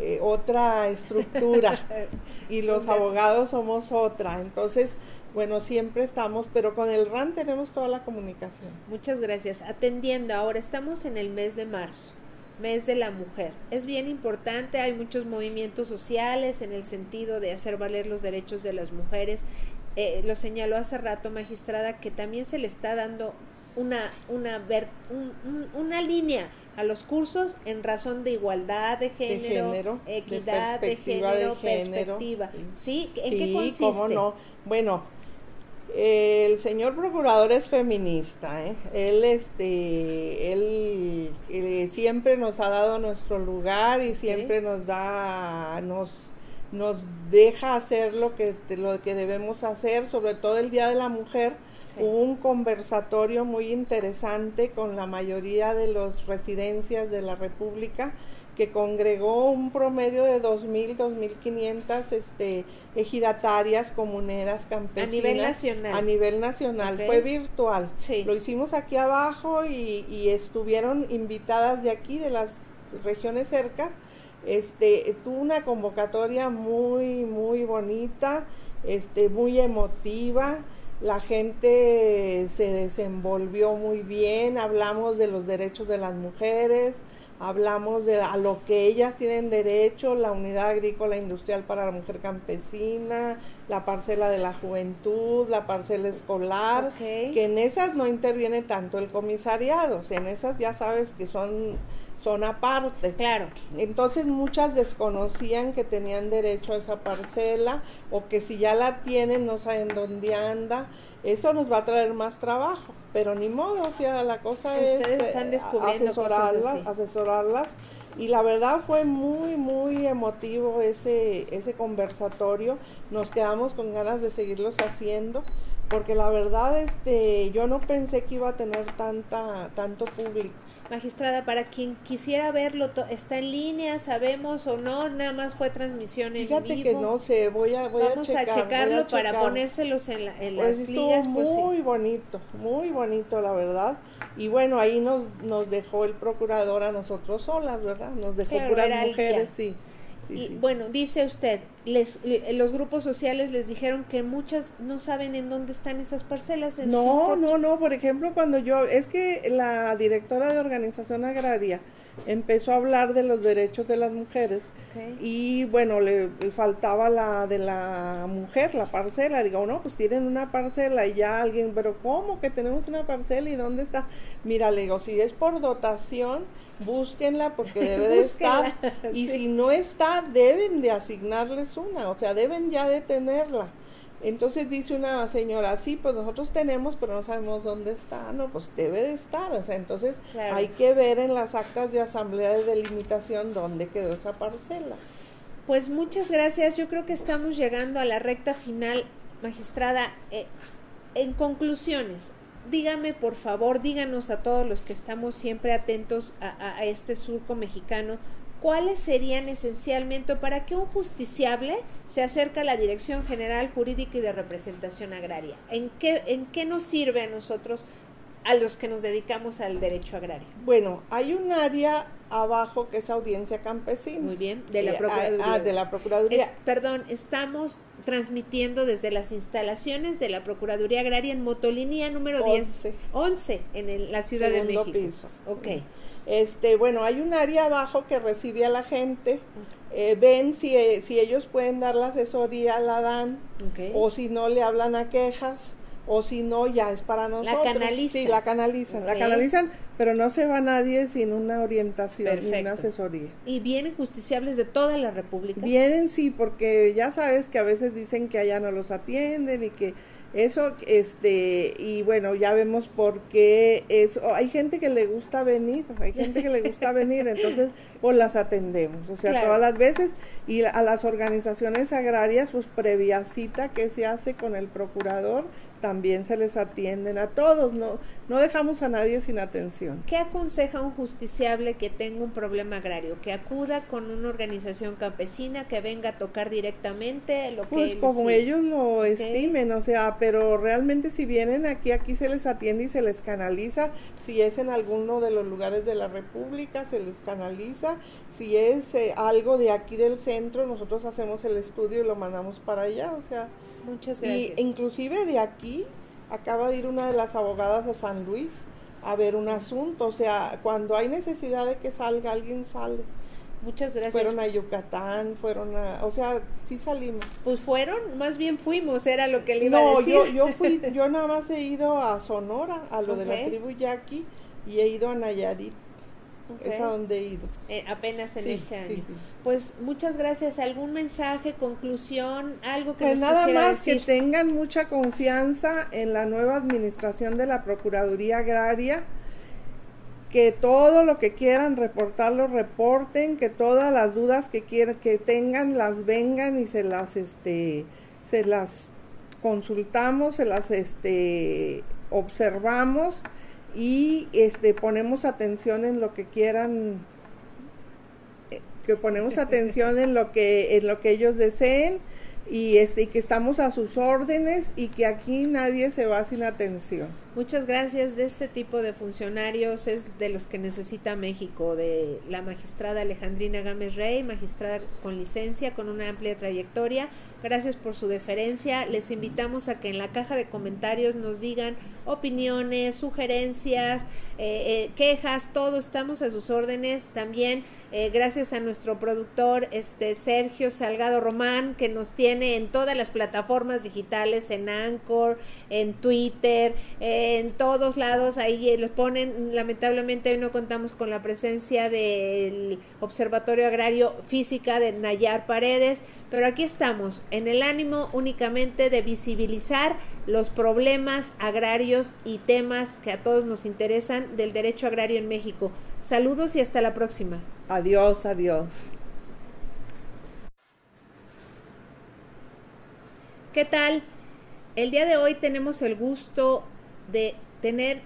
eh, otra estructura (laughs) y los abogados somos otra, entonces, bueno, siempre estamos, pero con el RAN tenemos toda la comunicación. Muchas gracias. Atendiendo, ahora estamos en el mes de marzo, mes de la mujer. Es bien importante, hay muchos movimientos sociales en el sentido de hacer valer los derechos de las mujeres. Eh, lo señaló hace rato, magistrada, que también se le está dando una, una, un- una línea a los cursos en razón de igualdad de género, género, de equidad de, perspectiva de género, género. perspectiva. ¿Sí? ¿En sí, qué consiste? cómo no. Bueno, el señor procurador es feminista, ¿eh? Él, este, él eh, siempre nos ha dado nuestro lugar y siempre nos da, nos, nos deja hacer lo que, lo que debemos hacer, sobre todo el Día de la Mujer. Sí. Hubo un conversatorio muy interesante con la mayoría de las residencias de la República que congregó un promedio de 2.000, 2.500 este, ejidatarias, comuneras, campesinas. nivel nacional. A nivel nacional. Fue virtual. Sí. Lo hicimos aquí abajo y, y estuvieron invitadas de aquí, de las regiones cerca. Este, tuvo una convocatoria muy, muy bonita, este, muy emotiva. La gente se desenvolvió muy bien, hablamos de los derechos de las mujeres, hablamos de a lo que ellas tienen derecho, la unidad agrícola industrial para la mujer campesina, la parcela de la juventud, la parcela escolar, que en esas no interviene tanto el comisariado, o sea, en esas ya sabes que son, son aparte. Claro. Entonces muchas desconocían que tenían derecho a esa parcela o que si ya la tienen no saben dónde anda. Eso nos va a traer más trabajo, pero ni modo, o sea, la cosa Ustedes es eh, están descubriendo asesorarlas, asesorarlas. Y la verdad fue muy, muy emotivo ese, ese conversatorio. Nos quedamos con ganas de seguirlos haciendo, porque la verdad este, yo no pensé que iba a tener tanta, tanto público. Magistrada, para quien quisiera verlo, ¿está en línea? ¿Sabemos o no? Nada más fue transmisión en Fíjate vivo. que no sé, voy a, voy Vamos a checar. voy checarlo para checar. ponérselos en, la- en Pues las ligas. Pues, sí. muy bonito, muy bonito la verdad. Y bueno, ahí nos, nos dejó el procurador a nosotros solas, ¿verdad? Nos dejó era puras mujeres, sí. sí, Y sí. bueno, dice usted, les, le- los grupos sociales les dijeron que muchas no saben en dónde están esas parcelas. en No, no, no, por ejemplo, cuando yo, es que la directora de organización agraria empezó a hablar de los derechos de las mujeres y bueno, le, le faltaba la de la mujer, la parcela. Digo, no, pues tienen una parcela y ya alguien, pero ¿cómo que tenemos una parcela y dónde está? Mira, le digo, si es por dotación, búsquenla porque debe de (laughs) estar. (laughs) Y sí. si no está, deben de asignarles una, o sea, deben ya de tenerla. Entonces dice una señora, sí, pues nosotros tenemos, pero no sabemos dónde está. No, pues debe de estar. O sea, entonces Claro. hay que ver en las actas de asamblea de delimitación dónde quedó esa parcela. Pues muchas gracias. Yo creo que estamos llegando a la recta final, magistrada. Eh, en conclusiones, dígame por favor, díganos a todos los que estamos siempre atentos a, a- a este surco mexicano, cuáles serían esencialmente para que un justiciable se acerque a la Dirección General Jurídica y de Representación Agraria. ¿En qué, en qué nos sirve a nosotros, a los que nos dedicamos al derecho agrario? Bueno, hay un área abajo que es audiencia campesina. Muy bien, de la Eh, ah, Procuraduría. ah, de la Procuraduría. Es- perdón, estamos transmitiendo desde las instalaciones de la Procuraduría Agraria en Motolinía número 10. Once. 11 en el- la Ciudad de México. piso. Ok. Este, bueno, hay un área abajo que recibe a la gente. eh, ven si, eh, si ellos pueden dar la asesoría, la dan, o si no le hablan a quejas, o si no ya es para nosotros. canalizan. Sí, la canalizan, la canalizan, pero no se va nadie sin una orientación y una asesoría. Y vienen justiciables de toda la República. Vienen sí, porque ya sabes que a veces dicen que allá no los atienden y que eso, este, y bueno, ya vemos por qué eso. Hay gente que le gusta venir, hay gente que le gusta venir, (laughs) entonces pues las atendemos, o sea, Claro. todas las veces. Y a las organizaciones agrarias, pues previa cita que se hace con el procurador, también se les atienden a todos, no, no dejamos a nadie sin atención. ¿Qué aconseja un justiciable que tenga un problema agrario? Que acuda con una organización campesina, que venga a tocar directamente lo que Pues como sí. ellos lo estimen, o sea, pero realmente si vienen aquí, aquí se les atiende y se les canaliza. Si es en alguno de los lugares de la República, se les canaliza. Si es eh, algo de aquí del centro, nosotros hacemos el estudio y lo mandamos para allá, o sea. Muchas Y gracias. inclusive de aquí acaba de ir una de las abogadas a San Luis a ver un asunto, o sea, cuando hay necesidad de que salga, alguien sale. Muchas gracias. Fueron a Yucatán, fueron a, o sea, sí salimos. Pues fueron, más bien fuimos, era lo que le iba a No, decir. yo, yo fui, (laughs) yo nada más he ido a Sonora, a lo de la tribu Yaqui, y he ido a Nayarit, Ok. es a donde he ido. Eh, apenas en Sí, este año. sí. Pues muchas gracias. ¿Algún mensaje, conclusión, algo que Pues nos nada más que tengan mucha confianza en la nueva administración de la Procuraduría Agraria, que todo lo que quieran reportar lo reporten, que todas las dudas que quieran que tengan las vengan y se las este se las consultamos, se las este observamos y este ponemos atención en lo que quieran eh, que ponemos (laughs) atención en lo que en lo que ellos deseen y este y que estamos a sus órdenes y que aquí nadie se va sin atención. Muchas gracias. De este tipo de funcionarios es de los que necesita México, de la magistrada Alejandrina Gámez Rey, magistrada con licencia, con una amplia trayectoria. Gracias por su deferencia. Les invitamos a que en la caja de comentarios nos digan opiniones, sugerencias, eh, eh, quejas, todo estamos a sus órdenes. También eh, gracias a nuestro productor este Sergio Salgado Román, que nos tiene en todas las plataformas digitales, en Anchor, en Twitter, en todos lados, ahí los ponen, lamentablemente hoy no contamos con la presencia del Observatorio Agrario Física de Nayar Paredes, pero aquí estamos, en el ánimo únicamente de visibilizar los problemas agrarios y temas que a todos nos interesan del derecho agrario en México. Saludos y hasta la próxima. Adiós, adiós. ¿Qué tal? El día de hoy tenemos el gusto de tener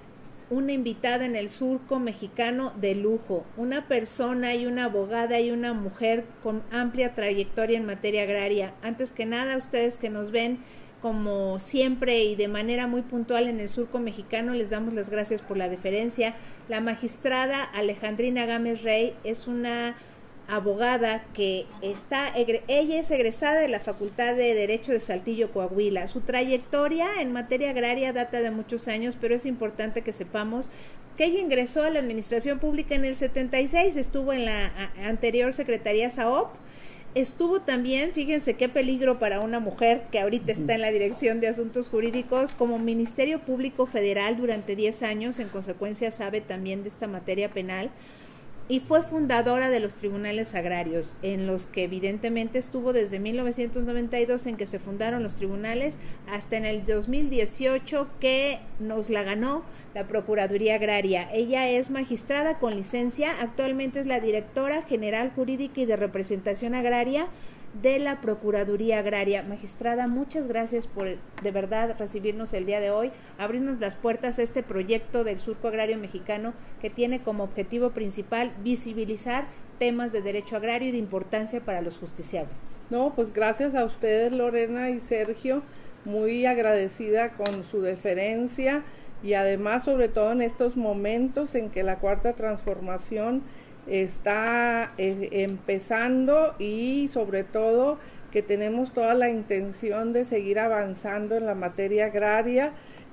una invitada en el surco mexicano de lujo, una persona y una abogada y una mujer con amplia trayectoria en materia agraria. Antes que nada, ustedes que nos ven como siempre y de manera muy puntual en el surco mexicano, les damos las gracias por la deferencia. La magistrada Alejandrina Gámez Rey es una abogada que está, ella es egresada de la Facultad de Derecho de Saltillo, Coahuila. Su trayectoria en materia agraria data de muchos años, pero es importante que sepamos que ella ingresó a la Administración Pública en el 76, estuvo en la anterior Secretaría SAOP, estuvo también, fíjense qué peligro para una mujer que ahorita está en la Dirección de Asuntos Jurídicos como Ministerio Público Federal durante 10 años, en consecuencia sabe también de esta materia penal y fue fundadora de los tribunales agrarios, en los que evidentemente estuvo desde 1992 en que se fundaron los tribunales hasta en el 2018 que nos la ganó la Procuraduría Agraria. Ella es magistrada con licencia, actualmente es la directora general jurídica y de representación agraria de la Procuraduría Agraria. Magistrada, muchas gracias por de verdad recibirnos el día de hoy, abrirnos las puertas a este proyecto del Surco Agrario Mexicano que tiene como objetivo principal visibilizar temas de derecho agrario y de importancia para los justiciables. No, pues gracias a ustedes Lorena y Sergio, muy agradecida con su deferencia y además sobre todo en estos momentos en que la cuarta transformación está eh, empezando y sobre todo que tenemos toda la intención de seguir avanzando en la materia agraria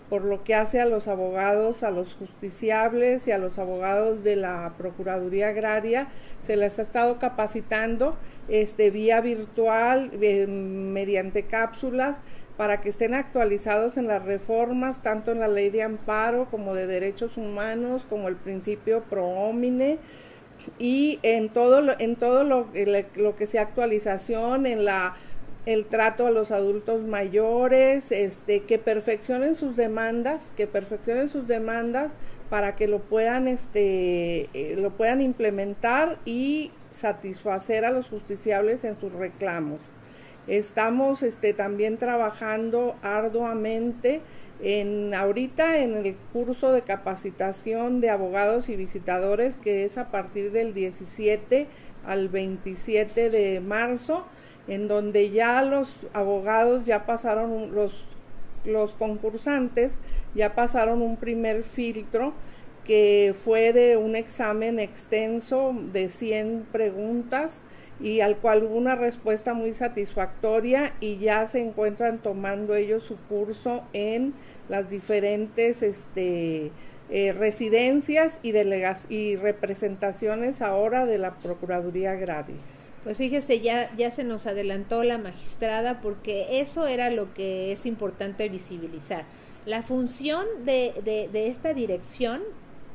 por lo que hace a los abogados, a los justiciables y a los abogados de la Procuraduría Agraria. Se les ha estado capacitando este, vía virtual, eh, mediante cápsulas, para que estén actualizados en las reformas, tanto en la ley de amparo como de derechos humanos, como el principio pro homine, y en todo lo, en todo lo, lo que sea actualización, en la el trato a los adultos mayores, este, que perfeccionen sus demandas, que perfeccionen sus demandas para que lo puedan, este, eh, lo puedan implementar y satisfacer a los justiciables en sus reclamos. Estamos este, también trabajando arduamente en ahorita en el curso de capacitación de abogados y visitadores que es a partir del 17 al 27 de marzo en donde ya los abogados ya pasaron, los, los concursantes ya pasaron un primer filtro que fue de un examen extenso de 100 preguntas y al cual hubo una respuesta muy satisfactoria y ya se encuentran tomando ellos su curso en las diferentes este, eh, residencias y, delegas y representaciones ahora de la Procuraduría Agraria. Pues fíjese, ya, ya se nos adelantó la magistrada porque eso era lo que es importante visibilizar. La función de, de, de esta dirección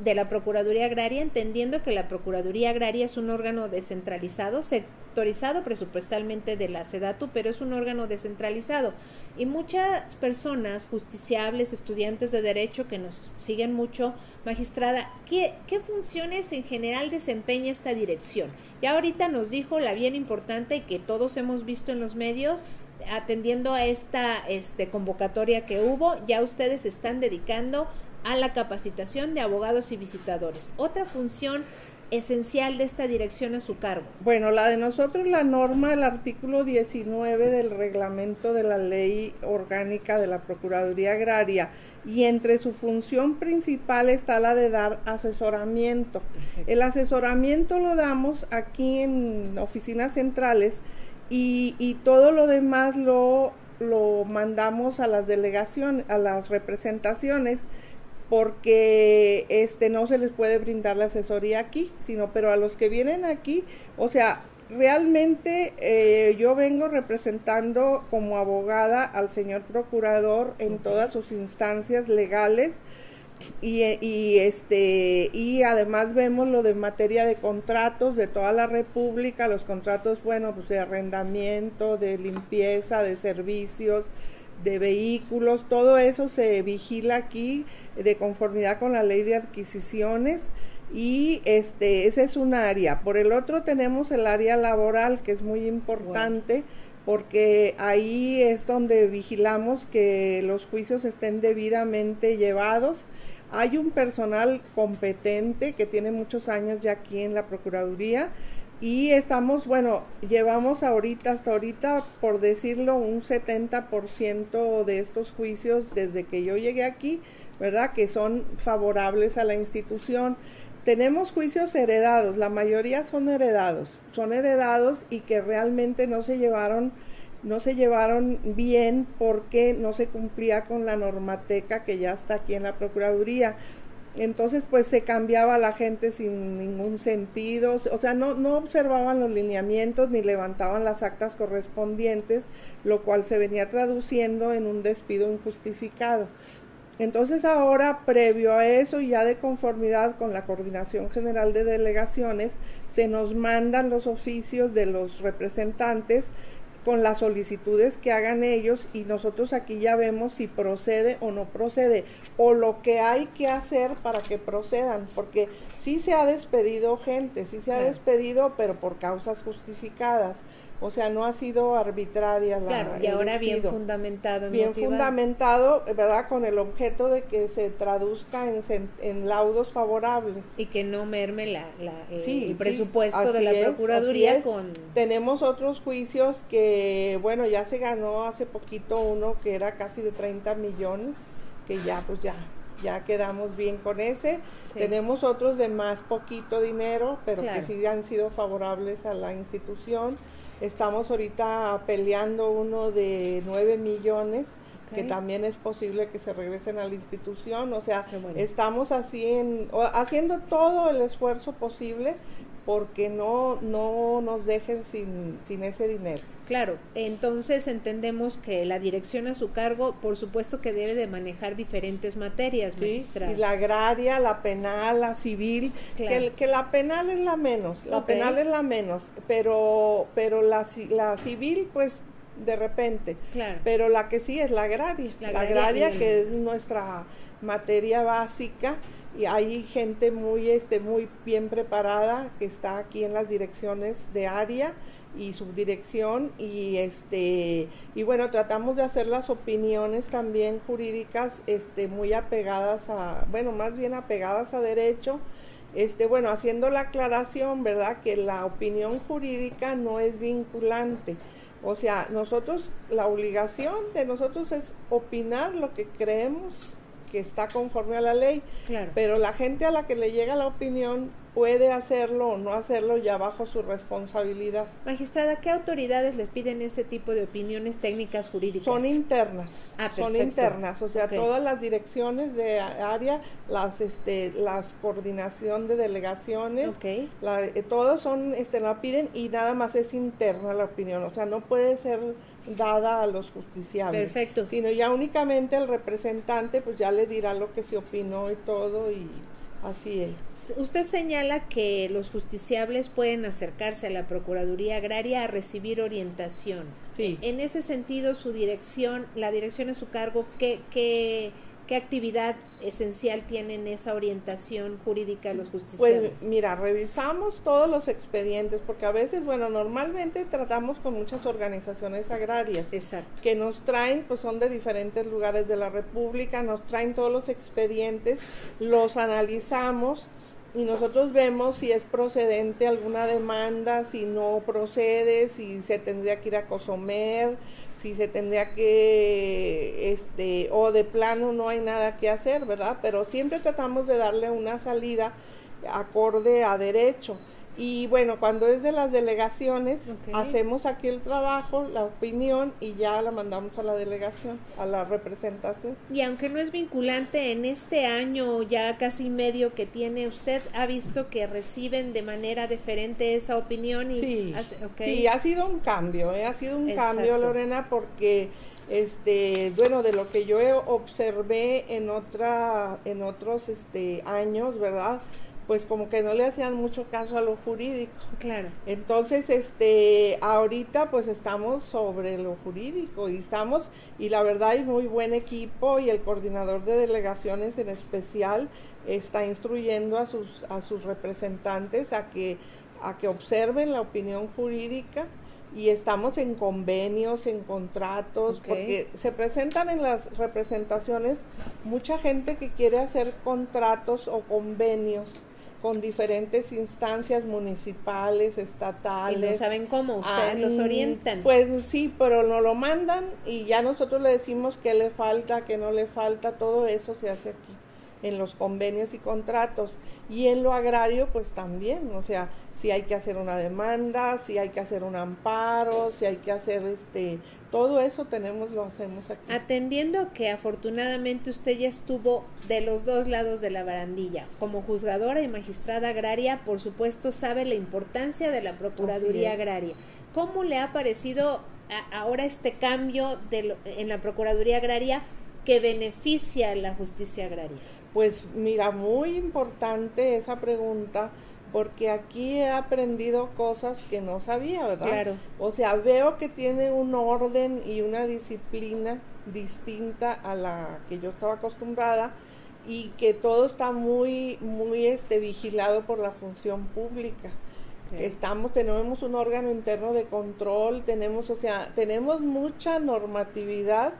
de la Procuraduría Agraria, entendiendo que la Procuraduría Agraria es un órgano descentralizado, sectorizado presupuestalmente de la SEDATU, pero es un órgano descentralizado. Y muchas personas, justiciables, estudiantes de derecho que nos siguen mucho, magistrada, ¿qué, qué funciones en general desempeña esta dirección? Ya ahorita nos dijo la bien importante que todos hemos visto en los medios, atendiendo a esta este, convocatoria que hubo, ya ustedes están dedicando a la capacitación de abogados y visitadores. Otra función esencial de esta dirección a su cargo. Bueno, la de nosotros, la norma, el artículo 19 del reglamento de la ley orgánica de la Procuraduría Agraria y entre su función principal está la de dar asesoramiento. El asesoramiento lo damos aquí en oficinas centrales y, y todo lo demás lo, lo mandamos a las delegaciones, a las representaciones porque este no se les puede brindar la asesoría aquí, sino pero a los que vienen aquí, o sea, realmente eh, yo vengo representando como abogada al señor procurador en todas sus instancias legales y, y, este y además vemos lo de materia de contratos de toda la república los contratos bueno pues de arrendamiento de limpieza de servicios de vehículos, todo eso se vigila aquí de conformidad con la ley de adquisiciones y este ese es un área. Por el otro tenemos el área laboral que es muy importante porque ahí es donde vigilamos que los juicios estén debidamente llevados. Hay un personal competente que tiene muchos años ya aquí en la Procuraduría y estamos, bueno, llevamos ahorita, hasta ahorita, por decirlo, un 70% de estos juicios desde que yo llegué aquí, ¿verdad? Que son favorables a la institución. Tenemos juicios heredados, la mayoría son heredados, son heredados y que realmente no se llevaron no se llevaron bien porque no se cumplía con la normateca que ya está aquí en la Procuraduría. Entonces, pues se cambiaba la gente sin ningún sentido, o sea, no, no observaban los lineamientos ni levantaban las actas correspondientes, lo cual se venía traduciendo en un despido injustificado. Entonces ahora, previo a eso, ya de conformidad con la Coordinación General de Delegaciones, se nos mandan los oficios de los representantes con las solicitudes que hagan ellos y nosotros aquí ya vemos si procede o no procede o lo que hay que hacer para que procedan, porque sí se ha despedido gente, sí se ha despedido, pero por causas justificadas. O sea, no ha sido arbitraria la Claro, y ahora bien fundamentado. Bien fundamentado, ¿verdad? Con el objeto de que se traduzca en, en laudos favorables. Y que no merme la, el presupuesto de la Procuraduría con... Tenemos otros juicios que, bueno, ya se ganó hace poquito uno que era casi de 30 millones, que ya, pues ya, ya quedamos bien con ese. Tenemos otros de más poquito dinero, pero que sí han sido favorables a la institución Estamos ahorita peleando uno de 9 millones que también es posible que se regresen a la institución. O sea, bueno. estamos así en, haciendo todo el esfuerzo posible porque no, no nos dejen sin, sin ese dinero. Claro, entonces entendemos que la dirección a su cargo, por supuesto que debe de manejar diferentes materias, ¿sí? Y la agraria, la penal, la civil, Claro. que, la penal es la menos, la penal es la menos, pero, pero la, la civil pues de repente, Claro. pero la que sí es la agraria, La la agraria que es nuestra materia básica y hay gente muy este muy bien preparada que está aquí en las direcciones de área y subdirección y este y bueno tratamos de hacer las opiniones también jurídicas este muy apegadas a bueno más bien apegadas a derecho este bueno haciendo la aclaración verdad que la opinión jurídica no es vinculante. O sea nosotros la obligación de nosotros es opinar lo que creemos que está conforme a la ley Claro. pero la gente a la que le llega la opinión puede hacerlo o no hacerlo ya bajo su responsabilidad. Magistrada, ¿qué autoridades les piden ese tipo de opiniones técnicas jurídicas? Son internas, Ah, son internas, o sea, todas las direcciones de área, las este, las coordinación de delegaciones, Ok. la- eh, todos son, este, la piden y nada más es interna la opinión, o sea, no puede ser dada a los justiciables. Perfecto. Sino ya únicamente el representante, pues ya le dirá lo que se opinó y todo y así es. Usted señala que los justiciables pueden acercarse a la Procuraduría Agraria a recibir orientación. Sí. En ese sentido, su dirección, la dirección a su cargo, ¿qué, qué, qué actividad esencial tiene en esa orientación jurídica a los justiciables? Pues mira, revisamos todos los expedientes, porque a veces, bueno, normalmente tratamos con muchas organizaciones agrarias Exacto. que nos traen, pues son de diferentes lugares de la República, nos traen todos los expedientes, los analizamos y nosotros vemos si es procedente alguna demanda, si no procede, si se tendría que ir a Cosomer, si se tendría que, este, o de plano no hay nada que hacer, ¿verdad? Pero siempre tratamos de darle una salida acorde a derecho. Y bueno, cuando es de las delegaciones, hacemos aquí el trabajo, la opinión y ya la mandamos a la delegación, a la representación. Y aunque no es vinculante, en este año ya casi medio que tiene usted, ha visto que reciben de manera diferente esa opinión y Sí, hace- sí, ha sido un cambio, ¿eh? ha sido un Exacto. cambio, Lorena, porque este, bueno, de lo que yo observé en otra, en otros este años, ¿verdad? Pues como que no le hacían mucho caso a lo jurídico. Claro. Entonces, este, ahorita pues estamos sobre lo jurídico y estamos, y la verdad hay muy buen equipo y el coordinador de delegaciones en especial está instruyendo a sus, a sus representantes a que, a que observen la opinión jurídica y estamos en convenios, en contratos, porque se presentan en las representaciones mucha gente que quiere hacer contratos o convenios con diferentes instancias municipales, Y estatales. no saben cómo, ustedes Ah, los orientan. Pues sí, pero nos lo mandan y ya nosotros le decimos qué le falta, qué no le falta, todo eso se hace aquí en los convenios y contratos. Y en lo agrario, pues también, o sea, si hay que hacer una demanda, si hay que hacer un amparo, si hay que hacer este, todo eso tenemos, lo hacemos aquí. Atendiendo que afortunadamente usted ya estuvo de los dos lados de la barandilla, como juzgadora y magistrada agraria, por supuesto sabe la importancia de la Procuraduría. Agraria. ¿Cómo le ha parecido a- ahora este cambio de lo- en la Procuraduría Agraria que beneficia a la justicia agraria? Pues mira, muy importante esa pregunta porque aquí he aprendido cosas que no sabía, ¿verdad? Claro. O sea, veo que tiene un orden y una disciplina distinta a la que yo estaba acostumbrada y que todo está muy muy este vigilado por la función pública. Estamos tenemos un órgano interno de control, tenemos, o sea, tenemos mucha normatividad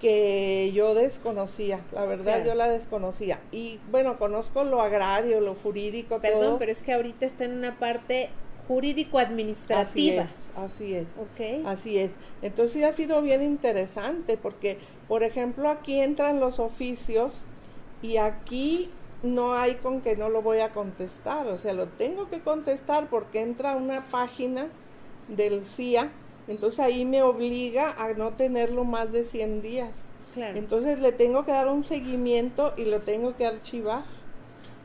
que yo desconocía, la verdad Claro. yo la desconocía. Y bueno, conozco lo agrario, lo jurídico, Perdón, todo. pero es que ahorita está en una parte Así jurídico-administrativa. es, así es. Ok. Así es. Entonces sí ha sido bien interesante porque, por ejemplo, aquí entran los oficios y aquí no hay con que no lo voy a contestar. O sea, lo tengo que contestar porque entra una página del CIA Entonces ahí me obliga a no tenerlo más de 100 días. Entonces le tengo que dar un seguimiento y lo tengo que archivar.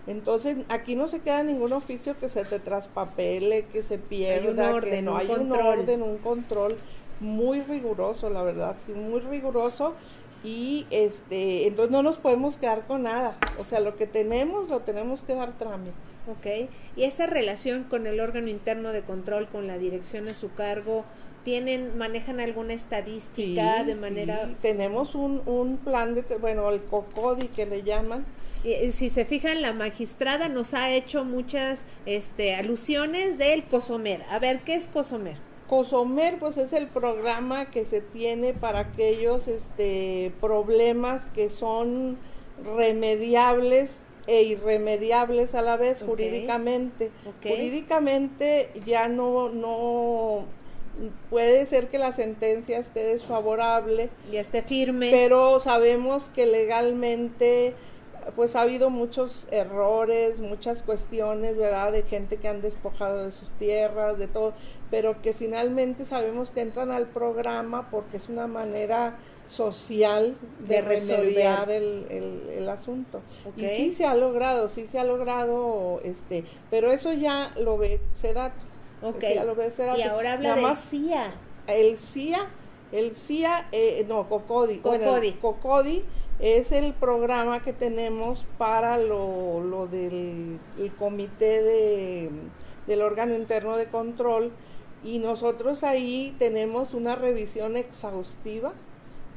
Entonces, aquí no se queda ningún oficio que se te traspapele, que se pierda, que no hay un orden, un control muy riguroso, la verdad, sí, muy riguroso y este, entonces no nos podemos quedar con nada, o sea, lo que tenemos lo tenemos que dar trámite. Ok, y esa relación con el órgano interno de control, con la dirección a su cargo, tienen, manejan alguna estadística de manera... tenemos un, un plan de, bueno, el COCODI que le llaman, si se fijan, la magistrada nos ha hecho muchas este, alusiones del COSOMER. A ver, ¿qué es COSOMER? COSOMER, pues es el programa que se tiene para aquellos este, problemas que son remediables e irremediables a la vez jurídicamente. Jurídicamente ya no, no puede ser que la sentencia esté desfavorable. Y esté firme. Pero sabemos que legalmente pues ha habido muchos errores, muchas cuestiones, ¿verdad? De gente que han despojado de sus tierras, de todo, pero que finalmente sabemos que entran al programa porque es una manera social de, remediar el, el, asunto. Y sí se ha logrado, sí se ha logrado, este, pero eso ya lo ve Sedato. Ok. Y ahora habla del CIA. El CIA, el CIA, eh, no, Cocodi. Cocodi. Cocodi es el programa que tenemos para lo, lo del comité de, del órgano interno de control y nosotros ahí tenemos una revisión exhaustiva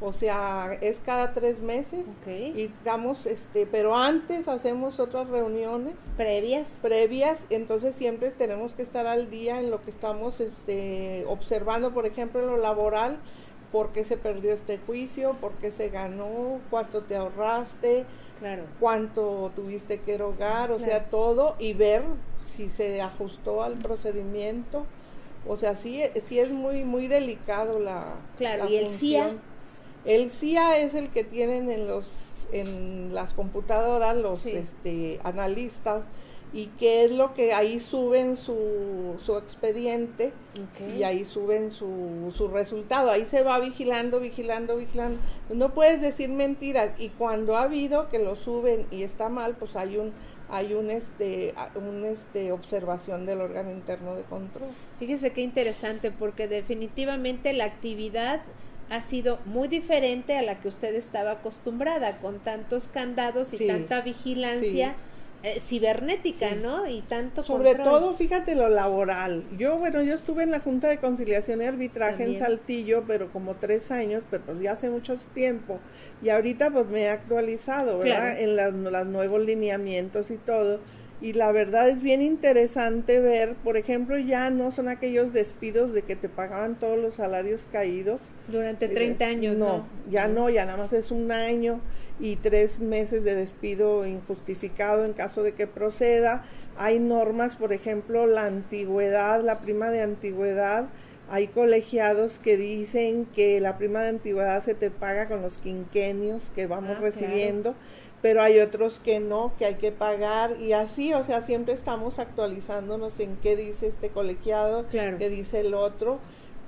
o sea es cada tres meses. Y damos este pero antes hacemos otras reuniones. Previas. Previas entonces siempre tenemos que estar al día en lo que estamos este observando por ejemplo en lo laboral por qué se perdió este juicio, por qué se ganó, cuánto te ahorraste, claro. cuánto tuviste que erogar, o sea, todo y ver si se ajustó al procedimiento. O sea, sí, sí es muy muy delicado la Claro, y el CIA el CIA es el que tienen en los en las computadoras los este, analistas y qué es lo que ahí suben su, su expediente y ahí suben su, su resultado. Ahí se va vigilando, vigilando, vigilando. No puedes decir mentiras y cuando ha habido que lo suben y está mal, pues hay un hay un este un este observación del órgano interno de control. Fíjese qué interesante porque definitivamente la actividad ha sido muy diferente a la que usted estaba acostumbrada con tantos candados y tanta vigilancia. Eh, cibernética, ¿no? Y tanto Sobre todo, fíjate lo laboral. Yo, bueno, yo estuve en la Junta de Conciliación y Arbitraje en Saltillo, pero como tres años, pero pues ya hace mucho tiempo. Y ahorita pues me he actualizado, ¿verdad? En los nuevos lineamientos y todo. Y la verdad es bien interesante ver, por ejemplo, ya no son aquellos despidos de que te pagaban todos los salarios caídos. Durante 30 eh, años, no. no. Ya no, ya nada más es un año y tres meses de despido injustificado en caso de que proceda. Hay normas, por ejemplo, la antigüedad, la prima de antigüedad. Hay colegiados que dicen que la prima de antigüedad se te paga con los quinquenios que vamos ah, recibiendo, pero hay otros que no, que hay que pagar y así, o sea, siempre estamos actualizándonos en qué dice este colegiado, qué dice el otro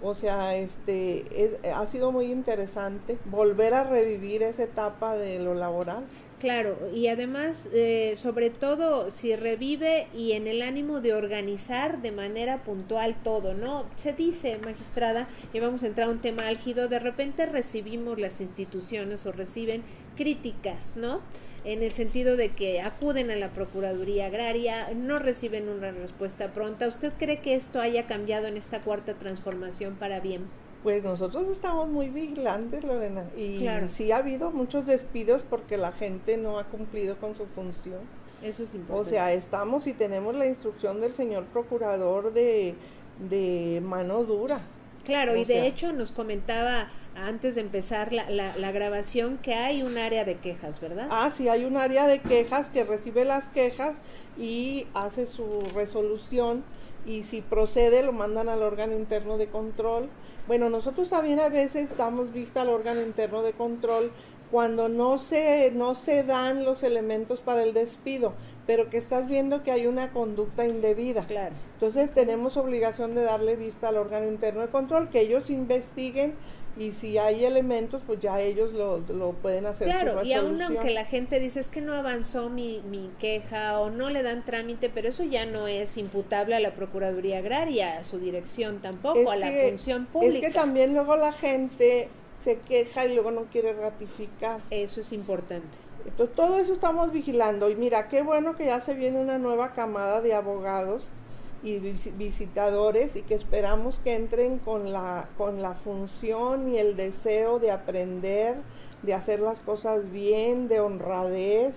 o sea, este, ha sido muy interesante volver a revivir esa etapa de lo laboral. Claro, y además, eh, sobre todo, si revive y en el ánimo de organizar de manera puntual todo, ¿no? Se dice, magistrada, y vamos a entrar a un tema álgido, de repente recibimos las instituciones o reciben críticas, ¿no? En el sentido de que acuden a la Procuraduría Agraria, no reciben una respuesta pronta. ¿Usted cree que esto haya cambiado en esta cuarta transformación para bien? Pues nosotros estamos muy vigilantes, Lorena, y sí ha habido muchos despidos porque la gente no ha cumplido con su función. Eso es importante. O sea, estamos y tenemos la instrucción del señor procurador de, de mano dura. Claro, y de hecho nos comentaba antes de empezar la, la, grabación que hay un área de quejas, ¿verdad? Ah, sí, hay un área de quejas que recibe las quejas y hace su resolución y si procede lo mandan al órgano interno de control. Bueno, nosotros también a veces damos vista al órgano interno de control cuando no se, no se dan los elementos para el despido, pero que estás viendo que hay una conducta indebida. Claro. Entonces tenemos obligación de darle vista al órgano interno de control, que ellos investiguen y si hay elementos, pues ya ellos lo, lo pueden hacer. Claro, y aún aunque la gente dice es que no avanzó mi, mi queja o no le dan trámite, pero eso ya no es imputable a la Procuraduría Agraria, a su dirección tampoco, a la función pública. Es que también luego la gente se queja y luego no quiere ratificar. Eso es importante. Entonces todo eso estamos vigilando y mira, qué bueno que ya se viene una nueva camada de abogados y visitadores y que esperamos que entren con la, con la función y el deseo de aprender, de hacer las cosas bien, de honradez,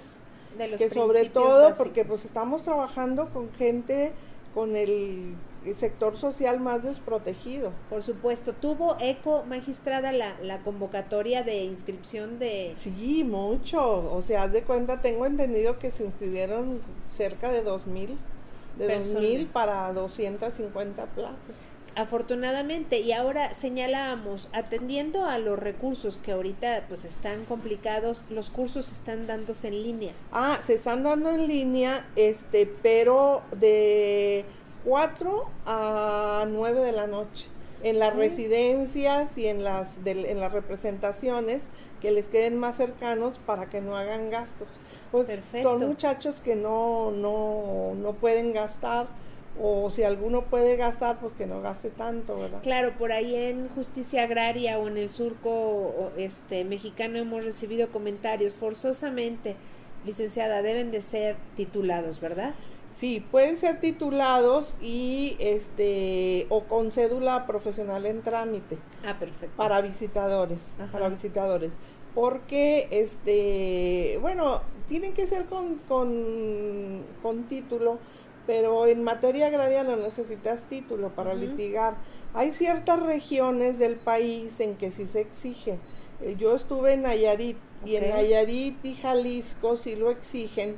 que sobre todo porque pues estamos trabajando con gente con el, sector social más desprotegido. Por supuesto, ¿tuvo eco magistrada la, la convocatoria de inscripción de...? Sí, mucho, o sea, haz de cuenta, tengo entendido que se inscribieron cerca de 2.000 de 2.000 para 250 plazas. Afortunadamente, y ahora señalábamos, atendiendo a los recursos que ahorita pues están complicados, los cursos están dándose en línea. Ah, se están dando en línea, este, pero de 4 a 9 de la noche, en las residencias y en las, en las representaciones que les queden más cercanos para que no hagan gastos. Pues son muchachos que no, no, no pueden gastar o si alguno puede gastar, pues que no gaste tanto, ¿verdad? Claro, por ahí en Justicia Agraria o en el surco este mexicano hemos recibido comentarios forzosamente, licenciada, deben de ser titulados, ¿verdad? Sí, pueden ser titulados y este o con cédula profesional en trámite. Ah, perfecto. Para visitadores, para visitadores. Porque este bueno tienen que ser con, con, con, título pero en materia agraria no necesitas título para litigar. Hay ciertas regiones del país en que sí se exige. Eh, yo estuve en Nayarit y en Nayarit y Jalisco sí lo exigen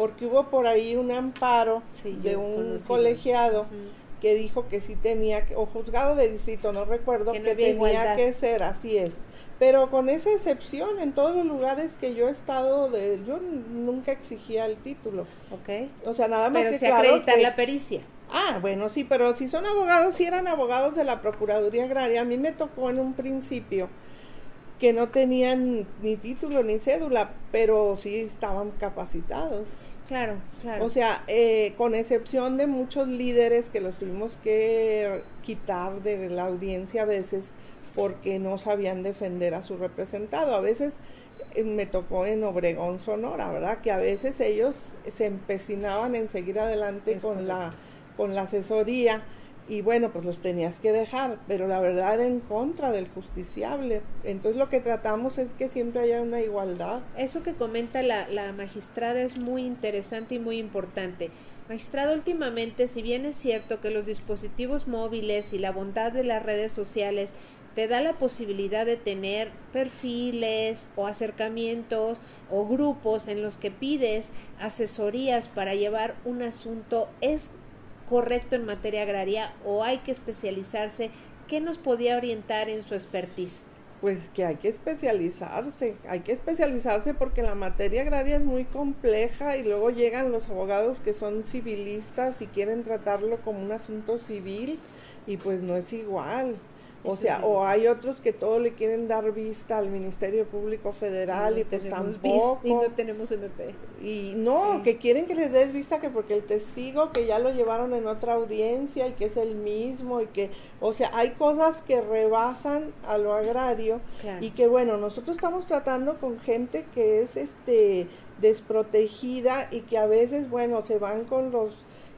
porque hubo por ahí un amparo de un colegiado que dijo que sí tenía que, o juzgado de distrito, no recuerdo, que, tenía que ser, así es. Pero con esa excepción, en todos los lugares que yo he estado, de, yo nunca exigía el título. Ok. O sea, nada más pero que se acreditar la pericia. Ah, bueno, sí, pero si son abogados, si eran abogados de la Procuraduría Agraria, a mí me tocó en un principio que no tenían ni título ni cédula, pero sí estaban capacitados. Claro, claro. O sea, eh, con excepción de muchos líderes que los tuvimos que quitar de la audiencia a veces, porque no sabían defender a su representado. A veces eh, me tocó en Obregón, Sonora, ¿verdad? Que a veces ellos se empecinaban en seguir adelante con la, con la asesoría y bueno, pues los tenías que dejar, pero la verdad era en contra del justiciable. Entonces lo que tratamos es que siempre haya una igualdad. Eso que comenta la, la magistrada es muy interesante y muy importante. Magistrado, últimamente, si bien es cierto que los dispositivos móviles y la bondad de las redes sociales te da la posibilidad de tener perfiles o acercamientos o grupos en los que pides asesorías para llevar un asunto. ¿Es correcto en materia agraria o hay que especializarse? ¿Qué nos podía orientar en su expertise? Pues que hay que especializarse, hay que especializarse porque la materia agraria es muy compleja y luego llegan los abogados que son civilistas y quieren tratarlo como un asunto civil y pues no es igual. O sea, o hay otros que todo le quieren dar vista al Ministerio Público Federal y, pues tampoco. Y no tenemos MP. Y no, que quieren que les des vista que porque el testigo que ya lo llevaron en otra audiencia y que es el mismo y que, o sea, hay cosas que rebasan a lo agrario y que bueno, nosotros estamos tratando con gente que es este desprotegida y que a veces, bueno, se van con los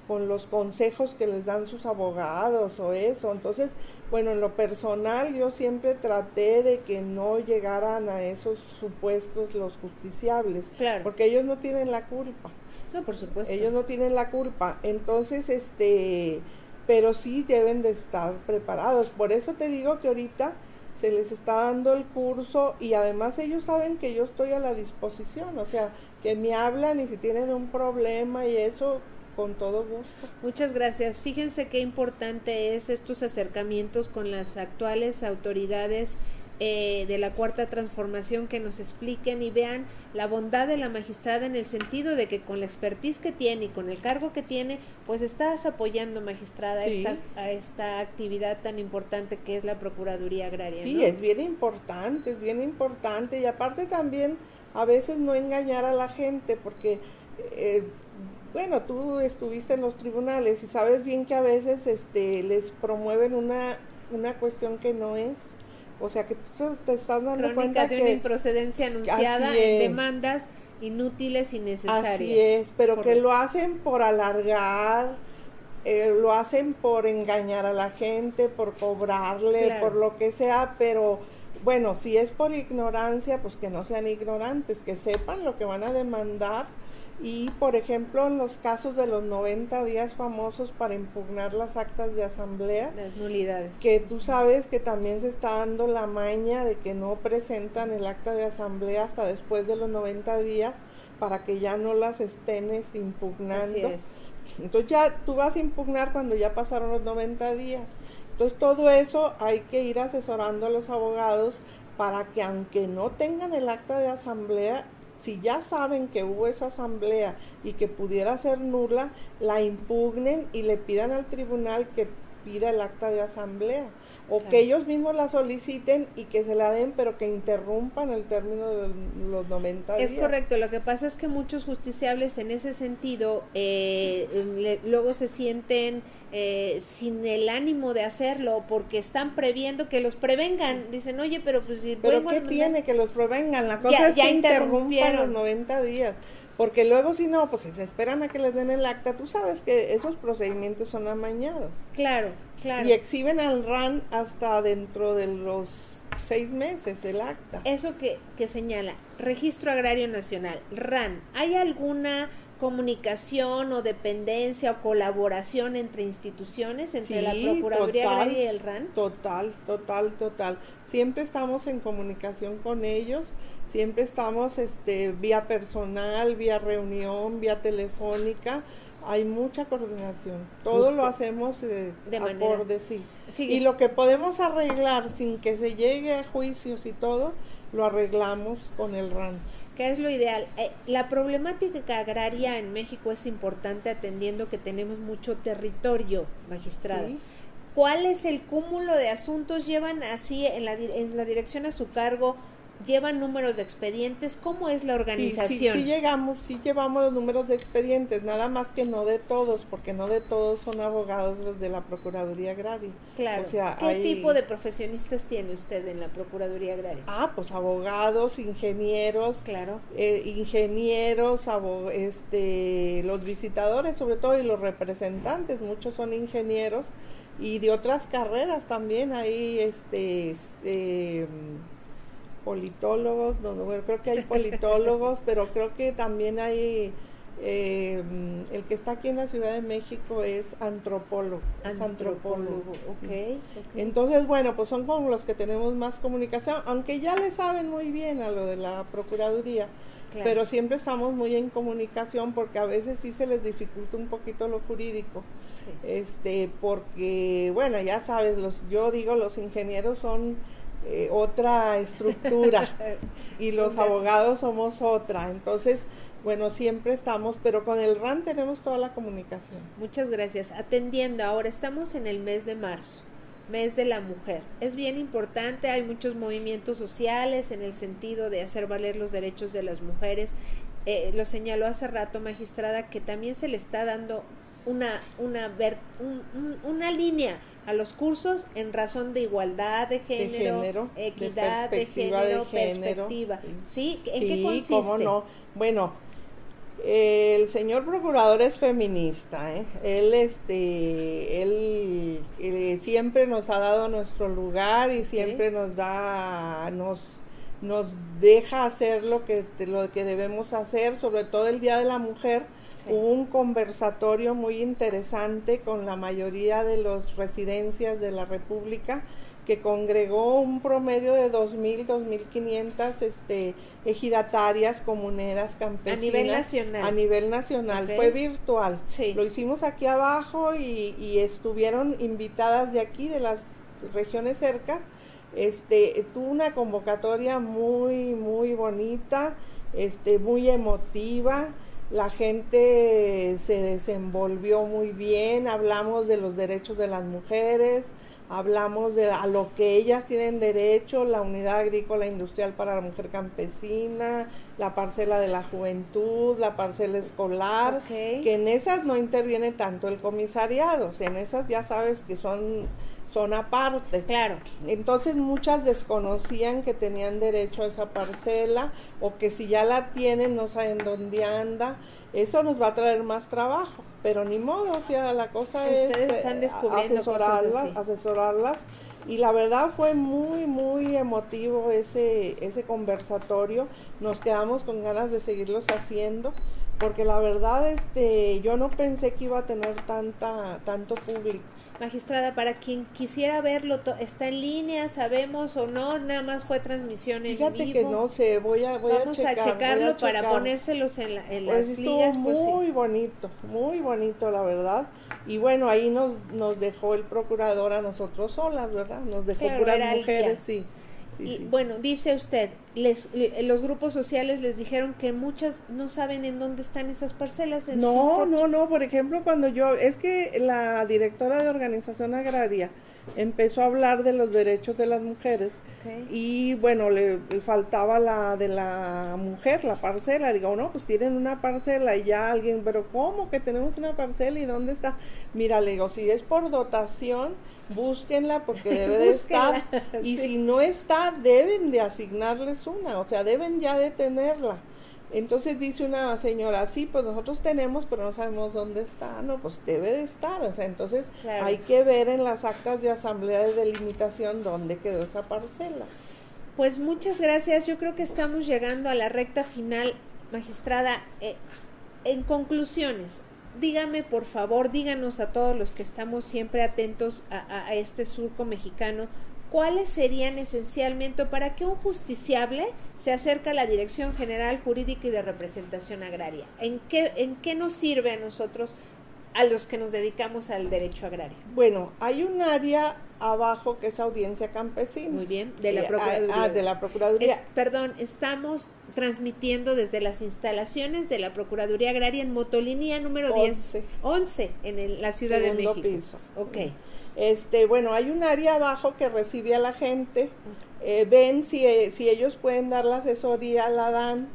con los consejos que les dan sus abogados o eso. Entonces, bueno, en lo personal yo siempre traté de que no llegaran a esos supuestos los justiciables, claro. porque ellos no tienen la culpa. No, por supuesto. Ellos no tienen la culpa. Entonces, este, pero sí deben de estar preparados. Por eso te digo que ahorita se les está dando el curso y además ellos saben que yo estoy a la disposición, o sea, que me hablan y si tienen un problema y eso, con todo gusto. Muchas gracias. Fíjense qué importante es estos acercamientos con las actuales autoridades eh, de la cuarta transformación que nos expliquen y vean la bondad de la magistrada en el sentido de que con la expertise que tiene y con el cargo que tiene, pues estás apoyando, magistrada, esta, a esta actividad tan importante que es la Procuraduría Agraria. Sí, es bien importante, es bien importante y aparte también a veces no engañar a la gente porque... Eh, bueno, tú estuviste en los tribunales y sabes bien que a veces este, les promueven una, una cuestión que no es. O sea, que tú te estás dando cuenta de que... una improcedencia anunciada en demandas inútiles y necesarias. Así es, pero que lo hacen por alargar, eh, lo hacen por engañar a la gente, por cobrarle, por lo que sea, pero bueno, si es por ignorancia, pues que no sean ignorantes, que sepan lo que van a demandar y, por ejemplo, en los casos de los 90 días famosos para impugnar las actas de asamblea, las nulidades. Que tú sabes que también se está dando la maña de que no presentan el acta de asamblea hasta después de los 90 días para que ya no las estén impugnando. Entonces ya tú vas a impugnar cuando ya pasaron los 90 días. Entonces todo eso hay que ir asesorando a los abogados para que aunque no tengan el acta de asamblea, si ya saben que hubo esa asamblea y que pudiera ser nula, la impugnen y le pidan al tribunal que pida el acta de asamblea o que ellos mismos la soliciten y que se la den, pero que interrumpan el término de los 90 días. Es correcto, lo que pasa es que muchos justiciables en ese sentido eh, luego se sienten eh, sin el ánimo de hacerlo porque están previendo que los prevengan. Dicen, oye, pero pues si... ¿Pero qué tiene que los prevengan? La cosa es que interrumpan los 90 días. Porque luego si no, pues si se esperan a que les den el acta, tú sabes que esos procedimientos son amañados. Claro, claro. Y exhiben al RAN hasta dentro de los seis meses el acta. Eso que, que señala, Registro Agrario Nacional, RAN, ¿hay alguna comunicación o dependencia o colaboración entre instituciones, entre la Procuraduría Agraria y el RAN? Total, total, total. Siempre estamos en comunicación con ellos siempre estamos este, vía personal, vía reunión, vía telefónica, hay mucha coordinación. Todo lo hacemos de acorde, sí. Y lo que podemos arreglar sin que se llegue a juicios y todo, lo arreglamos con el RAN. ¿Qué es lo ideal? Eh, la problemática agraria en México es importante atendiendo que tenemos mucho territorio, magistrado. ¿Cuál es el cúmulo de asuntos llevan así en la, en la dirección a su cargo? Llevan números de expedientes, ¿cómo es la organización? Sí, sí, llegamos, sí llevamos los números de expedientes, nada más que no de todos, porque no de todos son abogados los de la Procuraduría Agraria. Claro. ¿Qué tipo de profesionistas tiene usted en la Procuraduría Agraria? Ah, pues abogados, ingenieros. Claro. Eh, ingenieros, este, los visitadores sobre todo y los representantes, muchos son ingenieros y de otras carreras también hay este eh, politólogos, no, bueno, creo que hay politólogos, (laughs) pero creo que también hay, eh, el que está aquí en la Ciudad de México es antropólogo. antropólogo, okay, Entonces, bueno, pues son con los que tenemos más comunicación, aunque ya le saben muy bien a lo de la Procuraduría. Pero siempre estamos muy en comunicación porque a veces sí se les dificulta un poquito lo jurídico. Este, porque, bueno, ya sabes, los, yo digo, los ingenieros son eh, otra estructura (laughs) y los abogados somos otra. Entonces, bueno, siempre estamos, pero con el RAN tenemos toda la comunicación. Muchas gracias. Atendiendo, ahora estamos en el mes de marzo, mes de la mujer. Es bien importante, hay muchos movimientos sociales en el sentido de hacer valer los derechos de las mujeres. Eh, lo señaló hace rato, magistrada, que también se le está dando una, una, ver, una línea a los cursos en razón de igualdad de género, equidad de, género, perspectiva. ¿Sí? ¿En qué consiste? cómo no. Bueno, el señor procurador es feminista, ¿eh? él este, él, eh, siempre nos ha dado nuestro lugar y siempre nos da, nos, nos deja hacer lo que, lo que debemos hacer, sobre todo el Día de la Mujer Hubo un conversatorio muy interesante con la mayoría de las residencias de la República que congregó un promedio de 2.000, 2.500 este, ejidatarias, comuneras, campesinas. A nivel nacional. A nivel nacional. Fue virtual. Lo hicimos aquí abajo y, y, estuvieron invitadas de aquí, de las regiones cerca, Este, tuvo una convocatoria muy, muy bonita, este, muy emotiva. La gente se desenvolvió muy bien, hablamos de los derechos de las mujeres, hablamos de a lo que ellas tienen derecho, la unidad agrícola industrial para la mujer campesina, la parcela de la juventud, la parcela escolar, que en esas no interviene tanto el comisariado, o sea, en esas ya sabes que son son aparte. Claro. Entonces muchas desconocían que tenían derecho a esa parcela o que si ya la tienen no saben dónde anda. Eso nos va a traer más trabajo, pero ni modo, o sea, la cosa es están eh, asesorarlas, asesorarlas. Y la verdad fue muy, muy emotivo ese, ese conversatorio. Nos quedamos con ganas de seguirlos haciendo, porque la verdad este, yo no pensé que iba a tener tanta, tanto público. Magistrada, para quien quisiera verlo, ¿está en línea? ¿Sabemos o no? Nada más fue transmisión en Fíjate que no sé, voy a, voy Vamos a, checarlo para ponérselos en, la, en pues las estuvo pues muy bonito, muy bonito la verdad. Y bueno, ahí nos, nos dejó el procurador a nosotros solas, ¿verdad? Nos dejó puras mujeres, sí y bueno, dice usted, les, los grupos sociales les dijeron que muchas no saben en dónde están esas parcelas. no, no, no, por ejemplo, cuando yo, es que la directora de organización agraria empezó a hablar de los derechos de las mujeres y bueno, le, faltaba la de la mujer, la parcela. Digo, no, pues tienen una parcela y ya alguien, pero ¿cómo que tenemos una parcela y dónde está? Mira, le digo, si es por dotación, búsquenla porque (laughs) debe de estar. Y si no está, deben de asignarles una, o sea, deben ya de tenerla. Entonces dice una señora, sí, pues nosotros tenemos, pero no sabemos dónde está. No, pues debe de estar. O sea, entonces hay que ver en las actas de asamblea de delimitación dónde quedó esa parcela. Pues muchas gracias. Yo creo que estamos llegando a la recta final, magistrada. Eh, en conclusiones, dígame por favor, díganos a todos los que estamos siempre atentos a, este surco mexicano, cuáles serían esencialmente para que un justiciable se acerque a la Dirección General Jurídica y de Representación Agraria. ¿En qué, en qué nos sirve a nosotros, a los que nos dedicamos al derecho agrario? Bueno, hay un área abajo que es audiencia campesina. Muy bien, de la eh, Procuraduría. Ah, de la Procuraduría. perdón, estamos transmitiendo desde las instalaciones de la Procuraduría Agraria en Motolínea número 10. 11 en la Ciudad de México. piso. Ok. Este, bueno, hay un área abajo que recibe a la gente. Eh, ven si, eh, si ellos pueden dar la asesoría, la dan.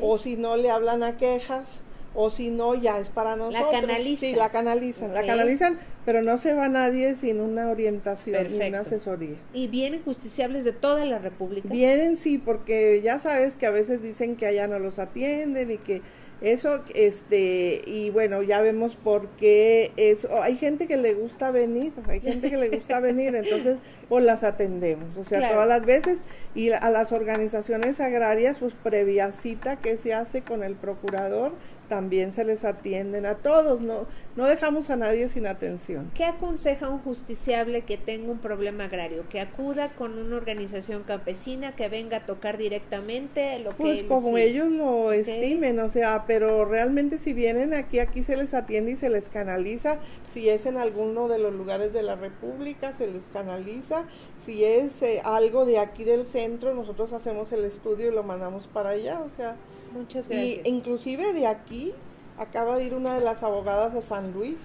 O si no, le hablan a quejas. O si no, ya es para nosotros. La canalizan. Sí, la canalizan. La canalizan, pero no se va nadie sin una orientación ni una asesoría. ¿Y vienen justiciables de toda la República? Vienen, sí, porque ya sabes que a veces dicen que allá no los atienden y que eso, este, y bueno, ya vemos por qué eso. Hay gente que le gusta venir, hay gente que le gusta (laughs) venir, entonces, pues las atendemos, o sea, todas las veces. Y a las organizaciones agrarias, pues previa cita que se hace con el procurador, también se les atienden a todos, no, no dejamos a nadie sin atención. ¿Qué aconseja un justiciable que tenga un problema agrario? Que acuda con una organización campesina, que venga a tocar directamente lo que... Pues como ellos lo estimen, o sea, pero realmente si vienen aquí, aquí se les atiende y se les canaliza, si es en alguno de los lugares de la República, se les canaliza, si es eh, algo de aquí del centro, nosotros hacemos el estudio y lo mandamos para allá, o sea... Muchas gracias. Y inclusive de aquí acaba de ir una de las abogadas de San Luis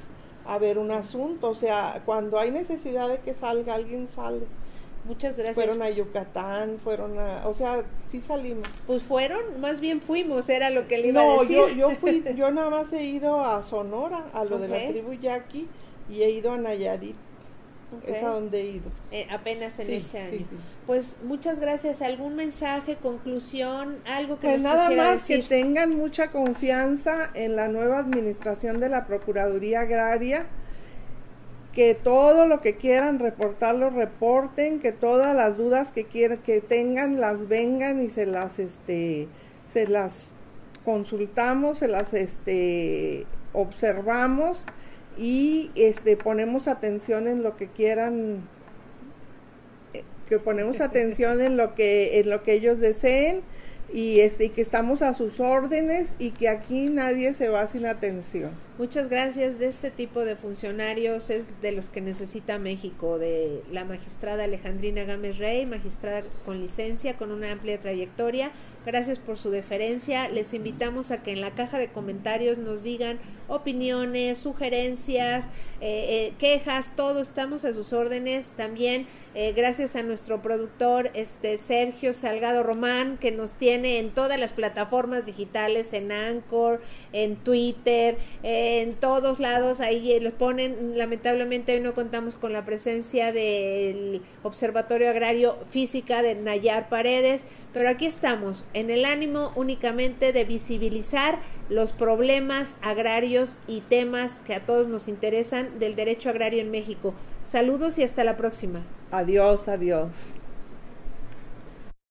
a ver un asunto, o sea, cuando hay necesidad de que salga, alguien sale. Muchas gracias. Fueron a Yucatán, fueron a, o sea, sí salimos. Pues fueron, más bien fuimos, era lo que le iba a decir. No, yo, yo fui, (laughs) yo nada más he ido a Sonora, a lo de la tribu Yaqui, y he ido a Nayarit. Es a donde he ido. Eh, apenas en este año. Pues muchas gracias. ¿Algún mensaje, conclusión, algo que pues nos nada más decir? que tengan mucha confianza en la nueva administración de la Procuraduría Agraria. Que todo lo que quieran reportar lo reporten, que todas las dudas que quieran que tengan las vengan y se las este se las consultamos, se las este observamos y este ponemos atención en lo que quieran eh, que ponemos atención en lo que en lo que ellos deseen y este y que estamos a sus órdenes y que aquí nadie se va sin atención Muchas gracias. De este tipo de funcionarios es de los que necesita México, de la magistrada Alejandrina Gámez Rey, magistrada con licencia, con una amplia trayectoria. Gracias por su deferencia. Les invitamos a que en la caja de comentarios nos digan opiniones, sugerencias, eh, eh, quejas, todo estamos a sus órdenes. También eh, gracias a nuestro productor este Sergio Salgado Román que nos tiene en todas las plataformas digitales, en Anchor, en Twitter, en todos lados. Ahí los ponen. Lamentablemente hoy no contamos con la presencia del Observatorio Agrario Física de Nayar Paredes pero aquí estamos, en el ánimo únicamente de visibilizar los problemas agrarios y temas que a todos nos interesan del derecho agrario en México. Saludos y hasta la próxima. Adiós, adiós.